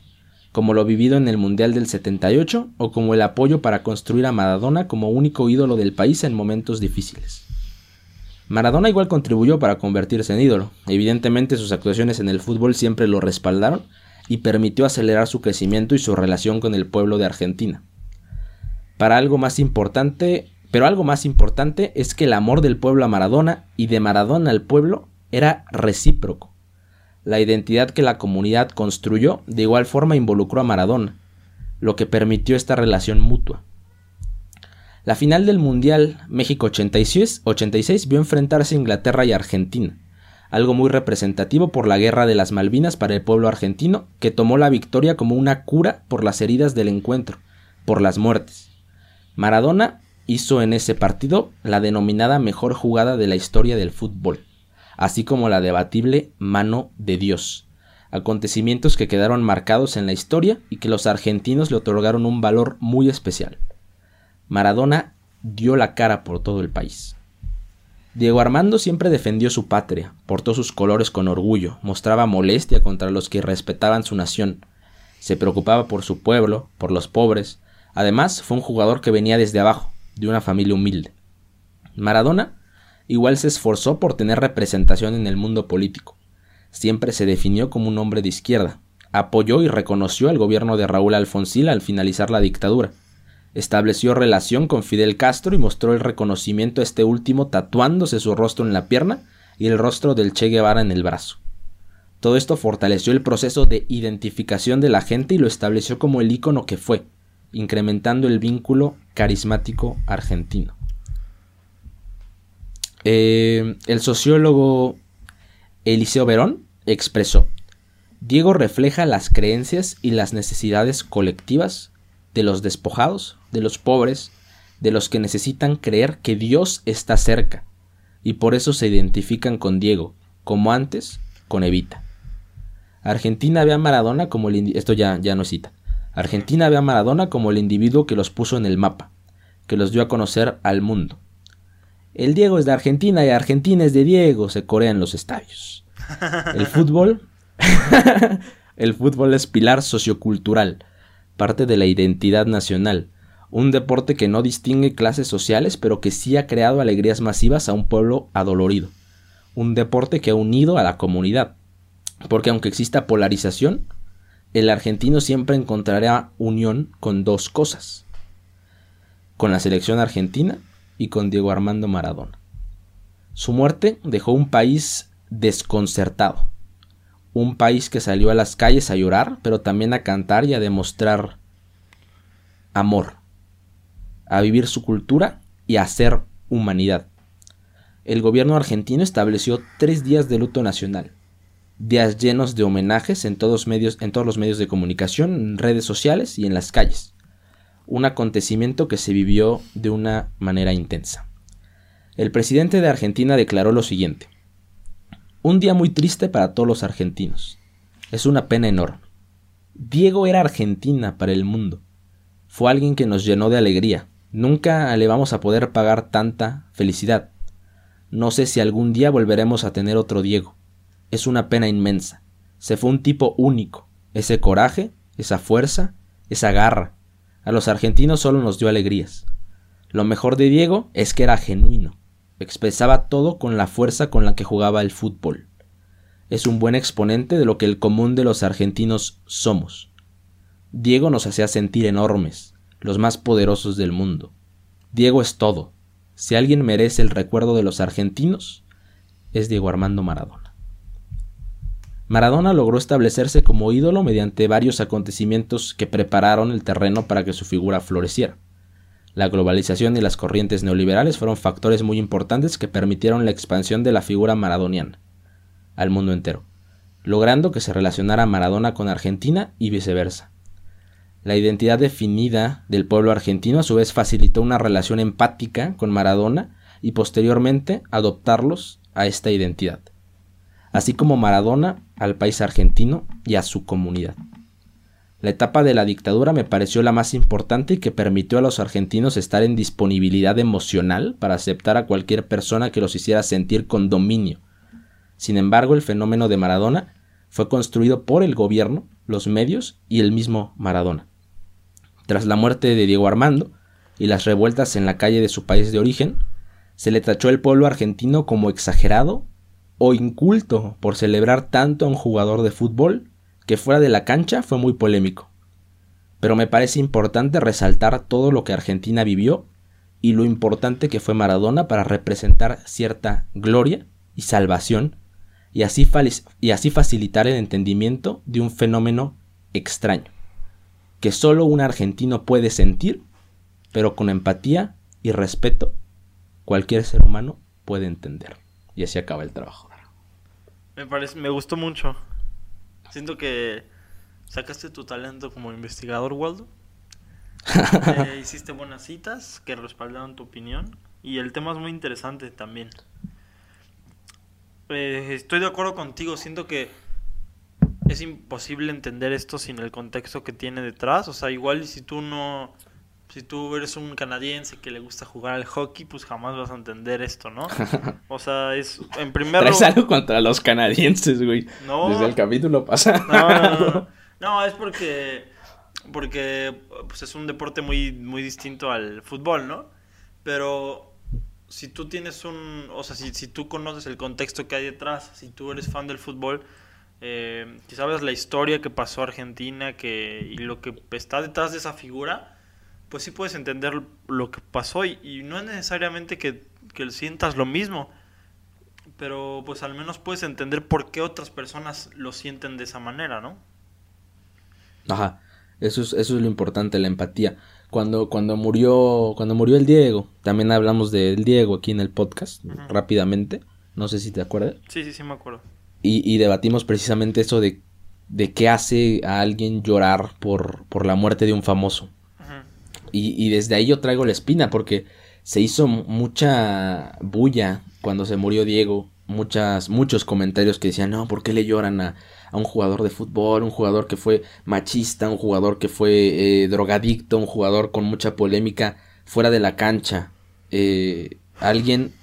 [SPEAKER 2] como lo vivido en el Mundial del 78 o como el apoyo para construir a Maradona como único ídolo del país en momentos difíciles. Maradona igual contribuyó para convertirse en ídolo, evidentemente sus actuaciones en el fútbol siempre lo respaldaron y permitió acelerar su crecimiento y su relación con el pueblo de Argentina para algo más importante, pero algo más importante es que el amor del pueblo a Maradona y de Maradona al pueblo era recíproco. La identidad que la comunidad construyó de igual forma involucró a Maradona, lo que permitió esta relación mutua. La final del Mundial México 86, 86 vio enfrentarse Inglaterra y Argentina, algo muy representativo por la guerra de las Malvinas para el pueblo argentino, que tomó la victoria como una cura por las heridas del encuentro, por las muertes. Maradona hizo en ese partido la denominada mejor jugada de la historia del fútbol, así como la debatible mano de Dios, acontecimientos que quedaron marcados en la historia y que los argentinos le otorgaron un valor muy especial. Maradona dio la cara por todo el país. Diego Armando siempre defendió su patria, portó sus colores con orgullo, mostraba molestia contra los que respetaban su nación, se preocupaba por su pueblo, por los pobres, Además, fue un jugador que venía desde abajo, de una familia humilde. Maradona igual se esforzó por tener representación en el mundo político. Siempre se definió como un hombre de izquierda. Apoyó y reconoció al gobierno de Raúl Alfonsín al finalizar la dictadura. Estableció relación con Fidel Castro y mostró el reconocimiento a este último tatuándose su rostro en la pierna y el rostro del Che Guevara en el brazo. Todo esto fortaleció el proceso de identificación de la gente y lo estableció como el ícono que fue, incrementando el vínculo carismático argentino. Eh, el sociólogo Eliseo Verón expresó, Diego refleja las creencias y las necesidades colectivas de los despojados, de los pobres, de los que necesitan creer que Dios está cerca, y por eso se identifican con Diego, como antes con Evita. Argentina ve a Maradona como el... Esto ya, ya no cita. Argentina ve a Maradona como el individuo que los puso en el mapa, que los dio a conocer al mundo. El Diego es de Argentina y Argentina es de Diego, se corean los estadios. El fútbol. el fútbol es pilar sociocultural, parte de la identidad nacional, Un deporte que no distingue clases sociales, pero que sí ha creado alegrías masivas a un pueblo adolorido. Un deporte que ha unido a la comunidad. Porque aunque exista polarización, el argentino siempre encontrará unión con dos cosas. Con la selección argentina y con Diego Armando Maradona. Su muerte dejó un país desconcertado. Un país que salió a las calles a llorar, pero también a cantar y a demostrar amor, a vivir su cultura y a hacer humanidad. El gobierno argentino estableció tres días de luto nacional, días llenos de homenajes en todos, medios, en todos los medios de comunicación, en redes sociales y en las calles. Un acontecimiento que se vivió de una manera intensa. El presidente de Argentina declaró lo siguiente. Un día muy triste para todos los argentinos. Es una pena enorme. Diego era Argentina para el mundo. Fue alguien que nos llenó de alegría. Nunca le vamos a poder pagar tanta felicidad. No sé si algún día volveremos a tener otro Diego. Es una pena inmensa. Se fue un tipo único. Ese coraje, esa fuerza, esa garra. A los argentinos solo nos dio alegrías. Lo mejor de Diego es que era genuino expresaba todo con la fuerza con la que jugaba el fútbol. Es un buen exponente de lo que el común de los argentinos somos. Diego nos hacía sentir enormes, los más poderosos del mundo. Diego es todo. Si alguien merece el recuerdo de los argentinos, es Diego Armando Maradona. Maradona logró establecerse como ídolo mediante varios acontecimientos que prepararon el terreno para que su figura floreciera. La globalización y las corrientes neoliberales fueron factores muy importantes que permitieron la expansión de la figura maradoniana al mundo entero, logrando que se relacionara Maradona con Argentina y viceversa. La identidad definida del pueblo argentino a su vez facilitó una relación empática con Maradona y posteriormente adoptarlos a esta identidad, así como Maradona al país argentino y a su comunidad. La etapa de la dictadura me pareció la más importante y que permitió a los argentinos estar en disponibilidad emocional para aceptar a cualquier persona que los hiciera sentir con dominio. Sin embargo, el fenómeno de Maradona fue construido por el gobierno, los medios y el mismo Maradona. Tras la muerte de Diego Armando y las revueltas en la calle de su país de origen, se le tachó al pueblo argentino como exagerado o inculto por celebrar tanto a un jugador de fútbol que fuera de la cancha fue muy polémico. Pero me parece importante resaltar todo lo que Argentina vivió y lo importante que fue Maradona para representar cierta gloria y salvación y así, y así facilitar el entendimiento de un fenómeno extraño, que solo un argentino puede sentir, pero con empatía y respeto cualquier ser humano puede entender. Y así acaba el trabajo.
[SPEAKER 1] Me parece, me gustó mucho. Siento que sacaste tu talento como investigador, Waldo. Eh, hiciste buenas citas que respaldaron tu opinión. Y el tema es muy interesante también. Eh, estoy de acuerdo contigo. Siento que es imposible entender esto sin el contexto que tiene detrás. O sea, igual si tú no si tú eres un canadiense que le gusta jugar al hockey, pues jamás vas a entender esto, ¿no? O sea, es en primer
[SPEAKER 2] lugar... Algo contra los canadienses, güey. No. Desde el capítulo pasado.
[SPEAKER 1] No, no, no, no. es porque porque pues es un deporte muy muy distinto al fútbol, ¿no? Pero si tú tienes un, o sea, si, si tú conoces el contexto que hay detrás, si tú eres fan del fútbol, eh, si sabes la historia que pasó Argentina, que y lo que está detrás de esa figura, pues sí puedes entender lo que pasó y, no es necesariamente que, que, sientas lo mismo, pero pues al menos puedes entender por qué otras personas lo sienten de esa manera, ¿no?
[SPEAKER 2] Ajá, eso es, eso es lo importante, la empatía. Cuando, cuando murió, cuando murió el Diego, también hablamos del Diego aquí en el podcast, rápidamente, no sé si te acuerdas.
[SPEAKER 1] Sí, sí, sí me acuerdo.
[SPEAKER 2] Y, y debatimos precisamente eso de, de qué hace a alguien llorar por, por la muerte de un famoso. Y, desde ahí yo traigo la espina porque se hizo mucha bulla cuando se murió Diego. Muchas, muchos comentarios que decían, no, ¿por qué le lloran a, a un jugador de fútbol? Un jugador que fue machista, un jugador que fue eh, drogadicto, un jugador con mucha polémica fuera de la cancha. Eh, alguien,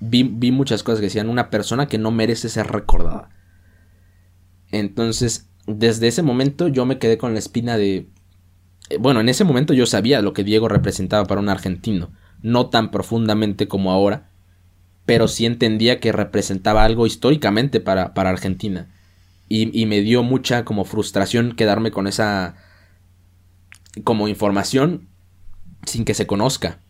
[SPEAKER 2] vi, muchas cosas que decían, una persona que no merece ser recordada. Entonces, desde ese momento yo me quedé con la espina de eh, bueno, en ese momento yo sabía lo que Diego representaba para un argentino, no tan profundamente como ahora, pero sí entendía que representaba algo históricamente para, para Argentina. Y, y, me dio mucha como frustración quedarme con esa como información sin que se conozca.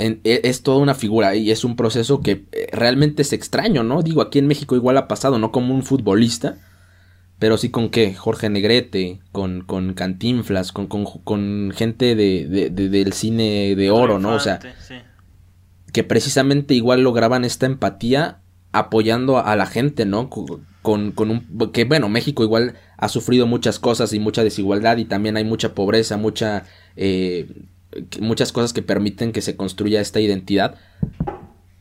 [SPEAKER 2] E, es toda una figura y es un proceso que eh, realmente es extraño, ¿no? Digo, aquí en México igual ha pasado, no como un futbolista, pero sí con qué, Jorge Negrete, con, con Cantinflas, con, con, gente de, del cine de oro, ¿no? O sea, que precisamente igual lograban esta empatía apoyando a, la gente, ¿no? Con, con, un... que bueno, México igual ha sufrido muchas cosas y mucha desigualdad y también hay mucha pobreza, mucha... Eh, muchas cosas que permiten que se construya esta identidad.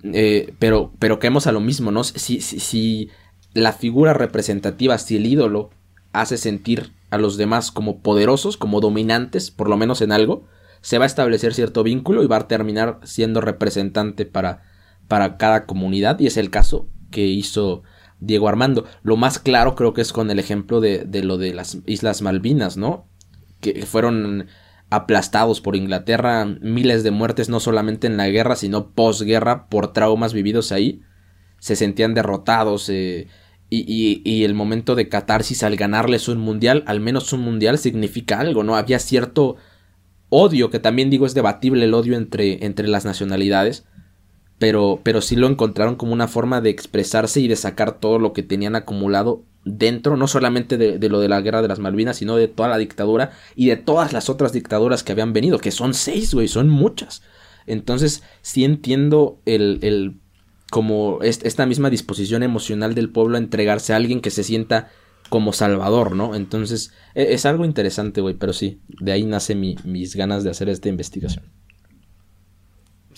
[SPEAKER 2] Eh, pero, pero caemos a lo mismo, ¿no? Si, si, si la figura representativa, si el ídolo hace sentir a los demás como poderosos, como dominantes, por lo menos en algo, se va a establecer cierto vínculo y va a terminar siendo representante para, para cada comunidad. Y es el caso que hizo Diego Armando. Lo más claro creo que es con el ejemplo de, de lo de las Islas Malvinas, ¿no? Que fueron aplastados por Inglaterra, miles de muertes no solamente en la guerra, sino posguerra por traumas vividos ahí, se sentían derrotados eh, y, y, el momento de catarsis al ganarles un mundial, al menos un mundial significa algo, ¿no? Había cierto odio, que también digo es debatible el odio entre, entre las nacionalidades, pero, pero sí lo encontraron como una forma de expresarse y de sacar todo lo que tenían acumulado dentro, no solamente de, lo de la guerra de las Malvinas, sino de toda la dictadura y de todas las otras dictaduras que habían venido, que son seis, güey, son muchas. Entonces, sí entiendo el, el como esta misma disposición emocional del pueblo a entregarse a alguien que se sienta como salvador, ¿no? Entonces, e, es, algo interesante, güey, pero sí, de ahí nace mis ganas de hacer esta investigación.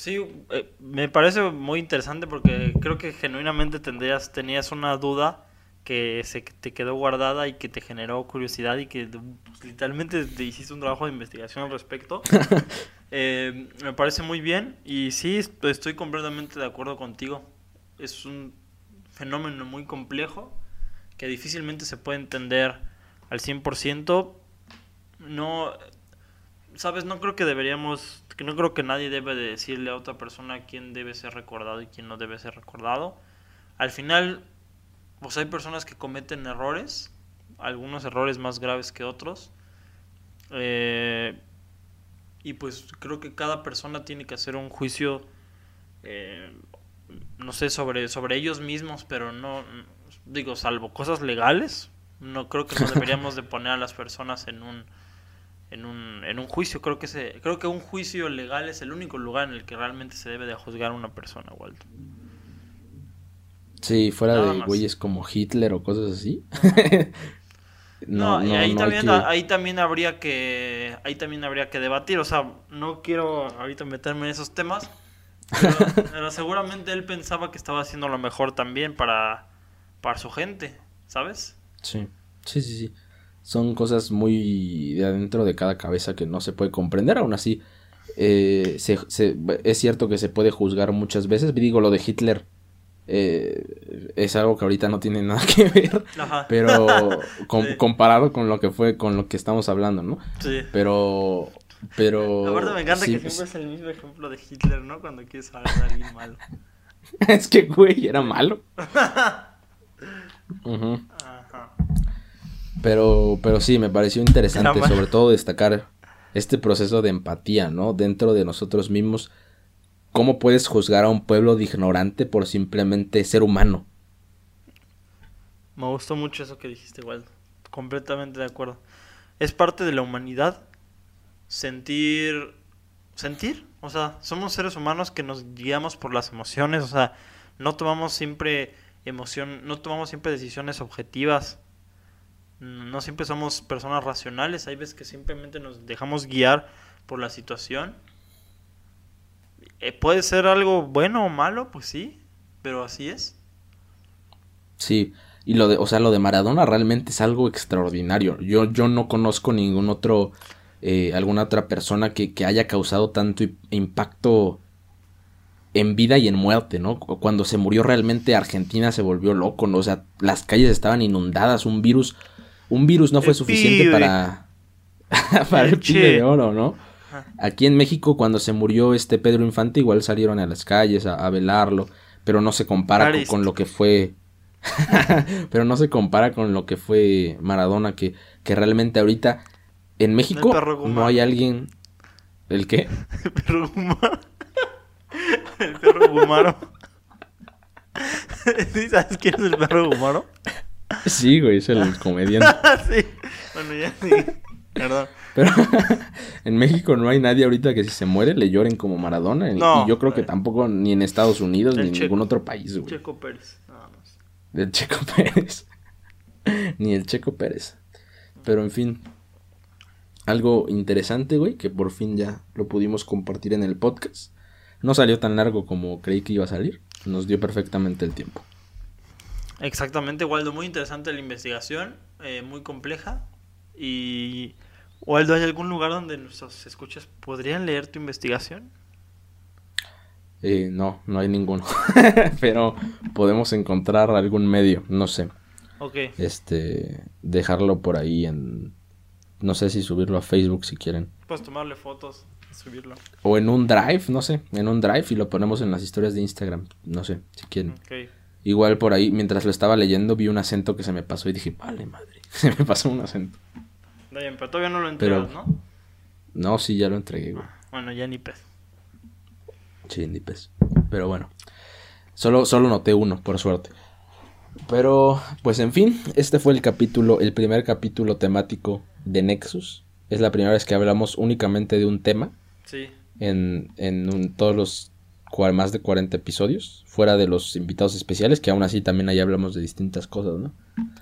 [SPEAKER 1] Sí, eh, me parece muy interesante porque creo que genuinamente tendrías, tenías una duda que se te quedó guardada y que te generó curiosidad y que pues, literalmente te hiciste un trabajo de investigación al respecto. Eh, me parece muy bien y sí, estoy completamente de acuerdo contigo. Es un fenómeno muy complejo que difícilmente se puede entender al 100%. No, sabes, no creo que deberíamos, no creo que nadie debe de decirle a otra persona quién debe ser recordado y quién no debe ser recordado. Al final pues hay personas que cometen errores, algunos errores más graves que otros. Eh, y pues creo que cada persona tiene que hacer un juicio, eh, no sé, sobre, sobre ellos mismos, pero no, digo, salvo cosas legales, no creo que no deberíamos de poner a las personas en un, en un, en un juicio. Creo que, se, creo que un juicio legal es el único lugar en el que realmente se debe de juzgar a una persona, Walter.
[SPEAKER 2] Sí, fuera de güeyes como Hitler o cosas así.
[SPEAKER 1] no, y ahí, también, ahí también habría que ahí también habría que debatir, o sea, no quiero ahorita meterme en esos temas, pero, seguramente él pensaba que estaba haciendo lo mejor también para, para su gente, ¿sabes?
[SPEAKER 2] Sí, sí, sí, sí. Son cosas muy de adentro de cada cabeza que no se puede comprender, aún así. Eh, es cierto que se puede juzgar muchas veces. Digo, lo de Hitler eh, es algo que ahorita no tiene nada que ver, pero comparado con lo que fue, con lo que estamos hablando, ¿no? Sí. Pero, pero...
[SPEAKER 1] Aparte me encanta que siempre es el mismo ejemplo de Hitler, ¿no? Cuando quieres hablar de alguien malo.
[SPEAKER 2] es que, güey, era malo. Pero, pero sí, me pareció interesante, sobre todo destacar este proceso de empatía, ¿no? Dentro de nosotros mismos ¿Cómo puedes juzgar a un pueblo de ignorante por simplemente ser humano?
[SPEAKER 1] Me gustó mucho eso que dijiste, igual. Completamente de acuerdo. Es parte de la humanidad sentir. Sentir. O sea, somos seres humanos que nos guiamos por las emociones. O sea, no tomamos siempre emoción. No tomamos siempre decisiones objetivas. No siempre somos personas racionales. Hay veces que simplemente nos dejamos guiar por la situación eh, puede ser algo bueno o malo, pues sí, pero así es.
[SPEAKER 2] Sí, y lo de, o sea, lo de Maradona realmente es algo extraordinario. Yo, yo no conozco ningún otro, eh, alguna otra persona que, que haya causado tanto impacto en vida y en muerte, ¿no? Cuando se murió realmente Argentina se volvió loco, ¿no? O sea, las calles estaban inundadas, un virus, un virus no fue suficiente para... para el
[SPEAKER 1] Che.
[SPEAKER 2] pine de oro, ¿no?
[SPEAKER 1] Ajá.
[SPEAKER 2] Aquí en México, cuando se murió este Pedro Infante, igual salieron a las calles a, a velarlo, pero no se compara con, lo que fue. pero no se compara con lo que fue Maradona, que, que realmente ahorita en México no hay alguien. ¿El qué?
[SPEAKER 1] El perro Gumaro. El perro Gumaro. ¿Sí ¿Sabes quién es el perro Gumaro?
[SPEAKER 2] Sí, güey, es el comediante.
[SPEAKER 1] sí. Bueno, ya sí. Perdón.
[SPEAKER 2] Pero en México no hay nadie ahorita que si se muere le lloren como Maradona. y-
[SPEAKER 1] No.
[SPEAKER 2] y yo creo que tampoco ni en Estados Unidos
[SPEAKER 1] El
[SPEAKER 2] ni en
[SPEAKER 1] Checo.
[SPEAKER 2] ningún otro país, güey.
[SPEAKER 1] Checo Pérez. Nada más.
[SPEAKER 2] Del Checo Pérez. Ni el Checo Pérez. Pero en fin. Algo interesante, güey, que por fin ya lo pudimos compartir en el podcast. No salió tan largo como creí que iba a salir. Nos dio perfectamente el tiempo.
[SPEAKER 1] Exactamente, Waldo. Muy interesante la investigación. eh, muy compleja. Y. Waldo, ¿hay algún lugar donde nuestros escuchas podrían leer tu investigación?
[SPEAKER 2] Eh, no, no hay ninguno. Pero podemos encontrar algún medio, no sé.
[SPEAKER 1] Ok.
[SPEAKER 2] Este, dejarlo por ahí en... No sé si subirlo a Facebook si quieren.
[SPEAKER 1] Puedes tomarle fotos subirlo.
[SPEAKER 2] O en un drive, no sé. En un drive y lo ponemos en las historias de Instagram. No sé, si quieren.
[SPEAKER 1] Ok.
[SPEAKER 2] Igual por ahí, mientras lo estaba leyendo, vi un acento que se me pasó y dije, vale, madre. Se me pasó un acento.
[SPEAKER 1] Está bien, pero todavía no lo entregas,
[SPEAKER 2] Pero-
[SPEAKER 1] ¿no?
[SPEAKER 2] No, sí, ya lo entregué, güey.
[SPEAKER 1] Bueno, ya ni pez.
[SPEAKER 2] Sí, ni pez. Pero bueno. Solo, solo noté uno, por suerte. Pero, pues en fin, este fue el capítulo, el primer capítulo temático de Nexus. Es la primera vez que hablamos únicamente de un tema
[SPEAKER 1] Sí.
[SPEAKER 2] en, en un- todos los más de 40 episodios, fuera de los invitados especiales, que aún así también ahí hablamos de distintas cosas, ¿no?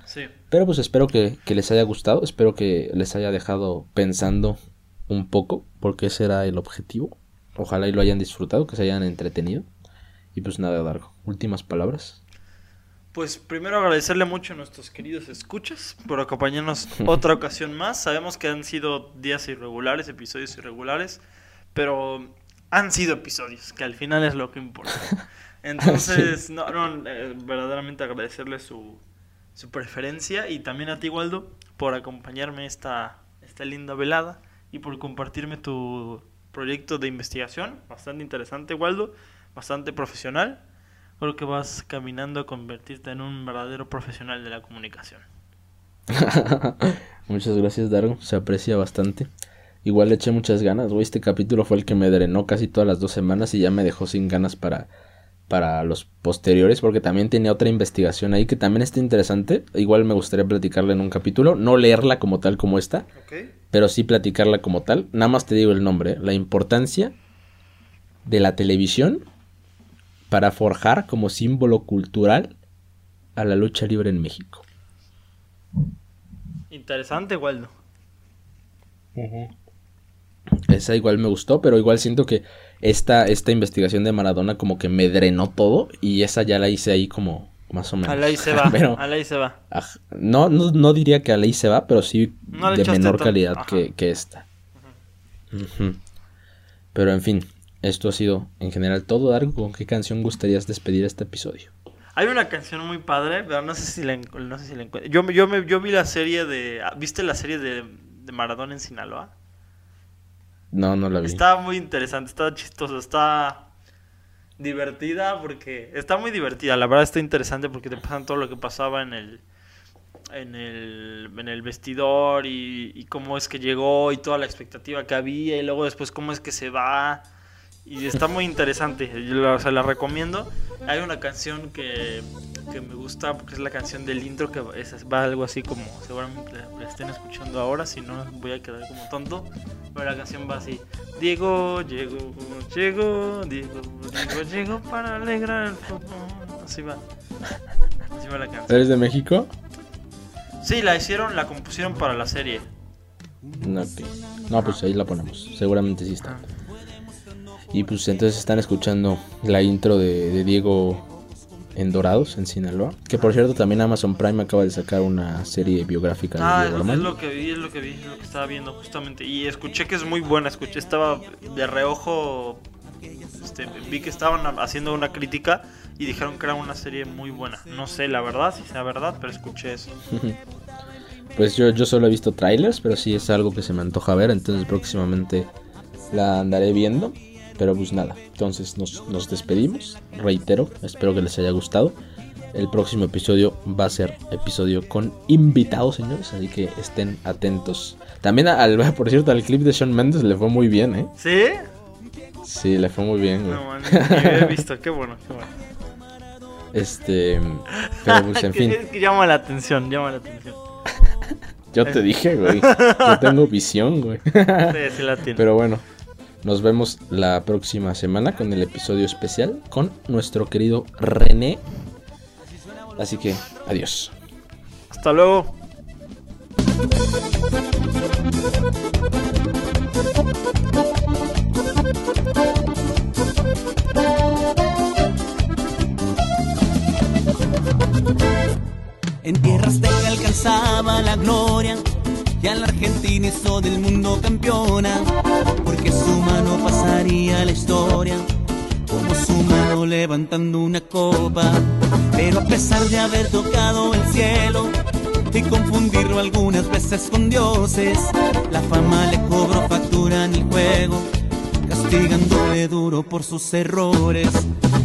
[SPEAKER 1] Sí.
[SPEAKER 2] Pero pues espero que, que les haya gustado, espero que les haya dejado pensando un poco, porque ese era el objetivo. Ojalá y lo hayan disfrutado, que se hayan entretenido. Y pues nada, Dargo, últimas palabras.
[SPEAKER 1] Pues primero agradecerle mucho a nuestros queridos escuchas por acompañarnos otra ocasión más. Sabemos que han sido días irregulares, episodios irregulares, pero han sido episodios, que al final es lo que importa. Entonces, no, no, eh, verdaderamente agradecerle su, su preferencia y también a ti, Waldo, por acompañarme esta, esta linda velada y por compartirme tu proyecto de investigación. Bastante interesante, Waldo, bastante profesional. Creo que vas caminando a convertirte en un verdadero profesional de la comunicación.
[SPEAKER 2] Muchas gracias, Dargo, se aprecia bastante. Igual le eché muchas ganas, güey. Este capítulo fue el que me drenó casi todas las dos semanas y ya me dejó sin ganas para, para los posteriores, porque también tenía otra investigación ahí que también está interesante. Igual me gustaría platicarla en un capítulo, no leerla como tal como esta, pero sí platicarla como tal. Nada más te digo el nombre, ¿eh? la importancia de la televisión para forjar como símbolo cultural a la lucha libre en México.
[SPEAKER 1] Interesante, Waldo.
[SPEAKER 2] Esa igual me gustó, pero igual siento que esta, esta investigación de Maradona como que me drenó todo y esa ya la hice ahí como más o menos.
[SPEAKER 1] Al ahí se va.
[SPEAKER 2] Pero,
[SPEAKER 1] Al ahí se va.
[SPEAKER 2] aj- no, no, no diría que a ley se va, pero sí
[SPEAKER 1] No
[SPEAKER 2] de menor calidad que, que esta. Pero en fin, esto ha sido en general todo. Dargo, ¿con qué canción gustarías despedir este episodio?
[SPEAKER 1] Hay una canción muy padre, pero no sé si la, no sé si la encuentro. Yo, yo, me, yo vi la serie de... ¿Viste la serie de, de Maradona en Sinaloa?
[SPEAKER 2] No, no la vi.
[SPEAKER 1] Está muy interesante, está chistoso, está divertida porque está muy divertida, la verdad está interesante porque te pasan todo lo que pasaba en el en el, en el vestidor y, y cómo es que llegó y toda la expectativa que había y luego después cómo es que se va y está muy interesante, yo la- se la recomiendo. Hay una canción que, que me gusta porque es la canción del intro que es, va algo así como seguramente la, la estén escuchando ahora, si no voy a quedar como tonto. Pero la canción va así. Diego, llegó, llegó, Diego, Diego, llegó para alegrar el fútbol. Así va. Así va la canción.
[SPEAKER 2] ¿Eres de México?
[SPEAKER 1] Sí, la hicieron, la compusieron para la serie.
[SPEAKER 2] No, ok. No, pues ahí la ponemos. Seguramente sí está. Y pues entonces están escuchando la intro de, de Diego en Dorados, en Sinaloa. Que por cierto también Amazon Prime acaba de sacar una serie biográfica de
[SPEAKER 1] Ah,
[SPEAKER 2] Diego
[SPEAKER 1] es, es lo que vi, es lo que vi, es lo que estaba viendo justamente. Y escuché que es muy buena, escuché, estaba de reojo, este, vi que estaban haciendo una crítica y dijeron que era una serie muy buena. No sé la verdad, si sea verdad, pero escuché eso.
[SPEAKER 2] pues yo, yo solo he visto trailers, pero sí es algo que se me antoja ver, entonces próximamente la andaré viendo. Pero pues nada, entonces nos, nos despedimos. Reitero, espero que les haya gustado. El próximo episodio va a ser episodio con invitados, señores, así que estén atentos. También, al, por cierto, al clip de Sean Mendes le fue muy bien, ¿eh?
[SPEAKER 1] ¿Sí?
[SPEAKER 2] Sí, le fue muy bien, güey.
[SPEAKER 1] No, man, he visto, qué bueno, qué bueno.
[SPEAKER 2] Este, pero pues en fin,
[SPEAKER 1] Es que llama la atención, llama la atención.
[SPEAKER 2] yo te dije, güey, yo tengo visión, güey.
[SPEAKER 1] Sí, sí la tiene.
[SPEAKER 2] Pero bueno, nos vemos la próxima semana con el episodio especial con nuestro querido René. Así que, adiós.
[SPEAKER 1] Hasta luego.
[SPEAKER 3] En tierras de que alcanzaba la gloria, y al Argentina hizo del mundo campeona, porque su mano pasaría la historia, como su mano levantando una copa. Pero a pesar de haber tocado el cielo y confundirlo algunas veces con dioses, la fama le cobró factura en el juego, castigándole duro por sus errores.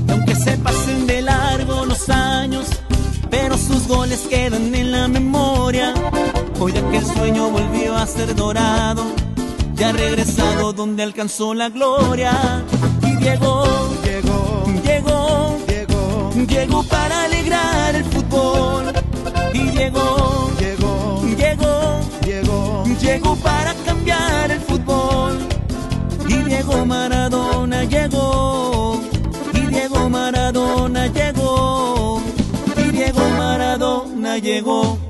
[SPEAKER 3] Y aunque se pasen de largo los años, pero sus goles quedan en la memoria. Hoy aquel sueño volvió a ser dorado, ya ha regresado donde alcanzó la gloria. Y llegó,
[SPEAKER 4] Llegó,
[SPEAKER 3] llegó,
[SPEAKER 4] llegó,
[SPEAKER 3] llegó para alegrar el fútbol. Y llegó,
[SPEAKER 4] llegó,
[SPEAKER 3] llegó,
[SPEAKER 4] llegó,
[SPEAKER 3] llegó para cambiar el fútbol. Y Diego Maradona llegó, y Diego Maradona llegó, y Diego Maradona llegó.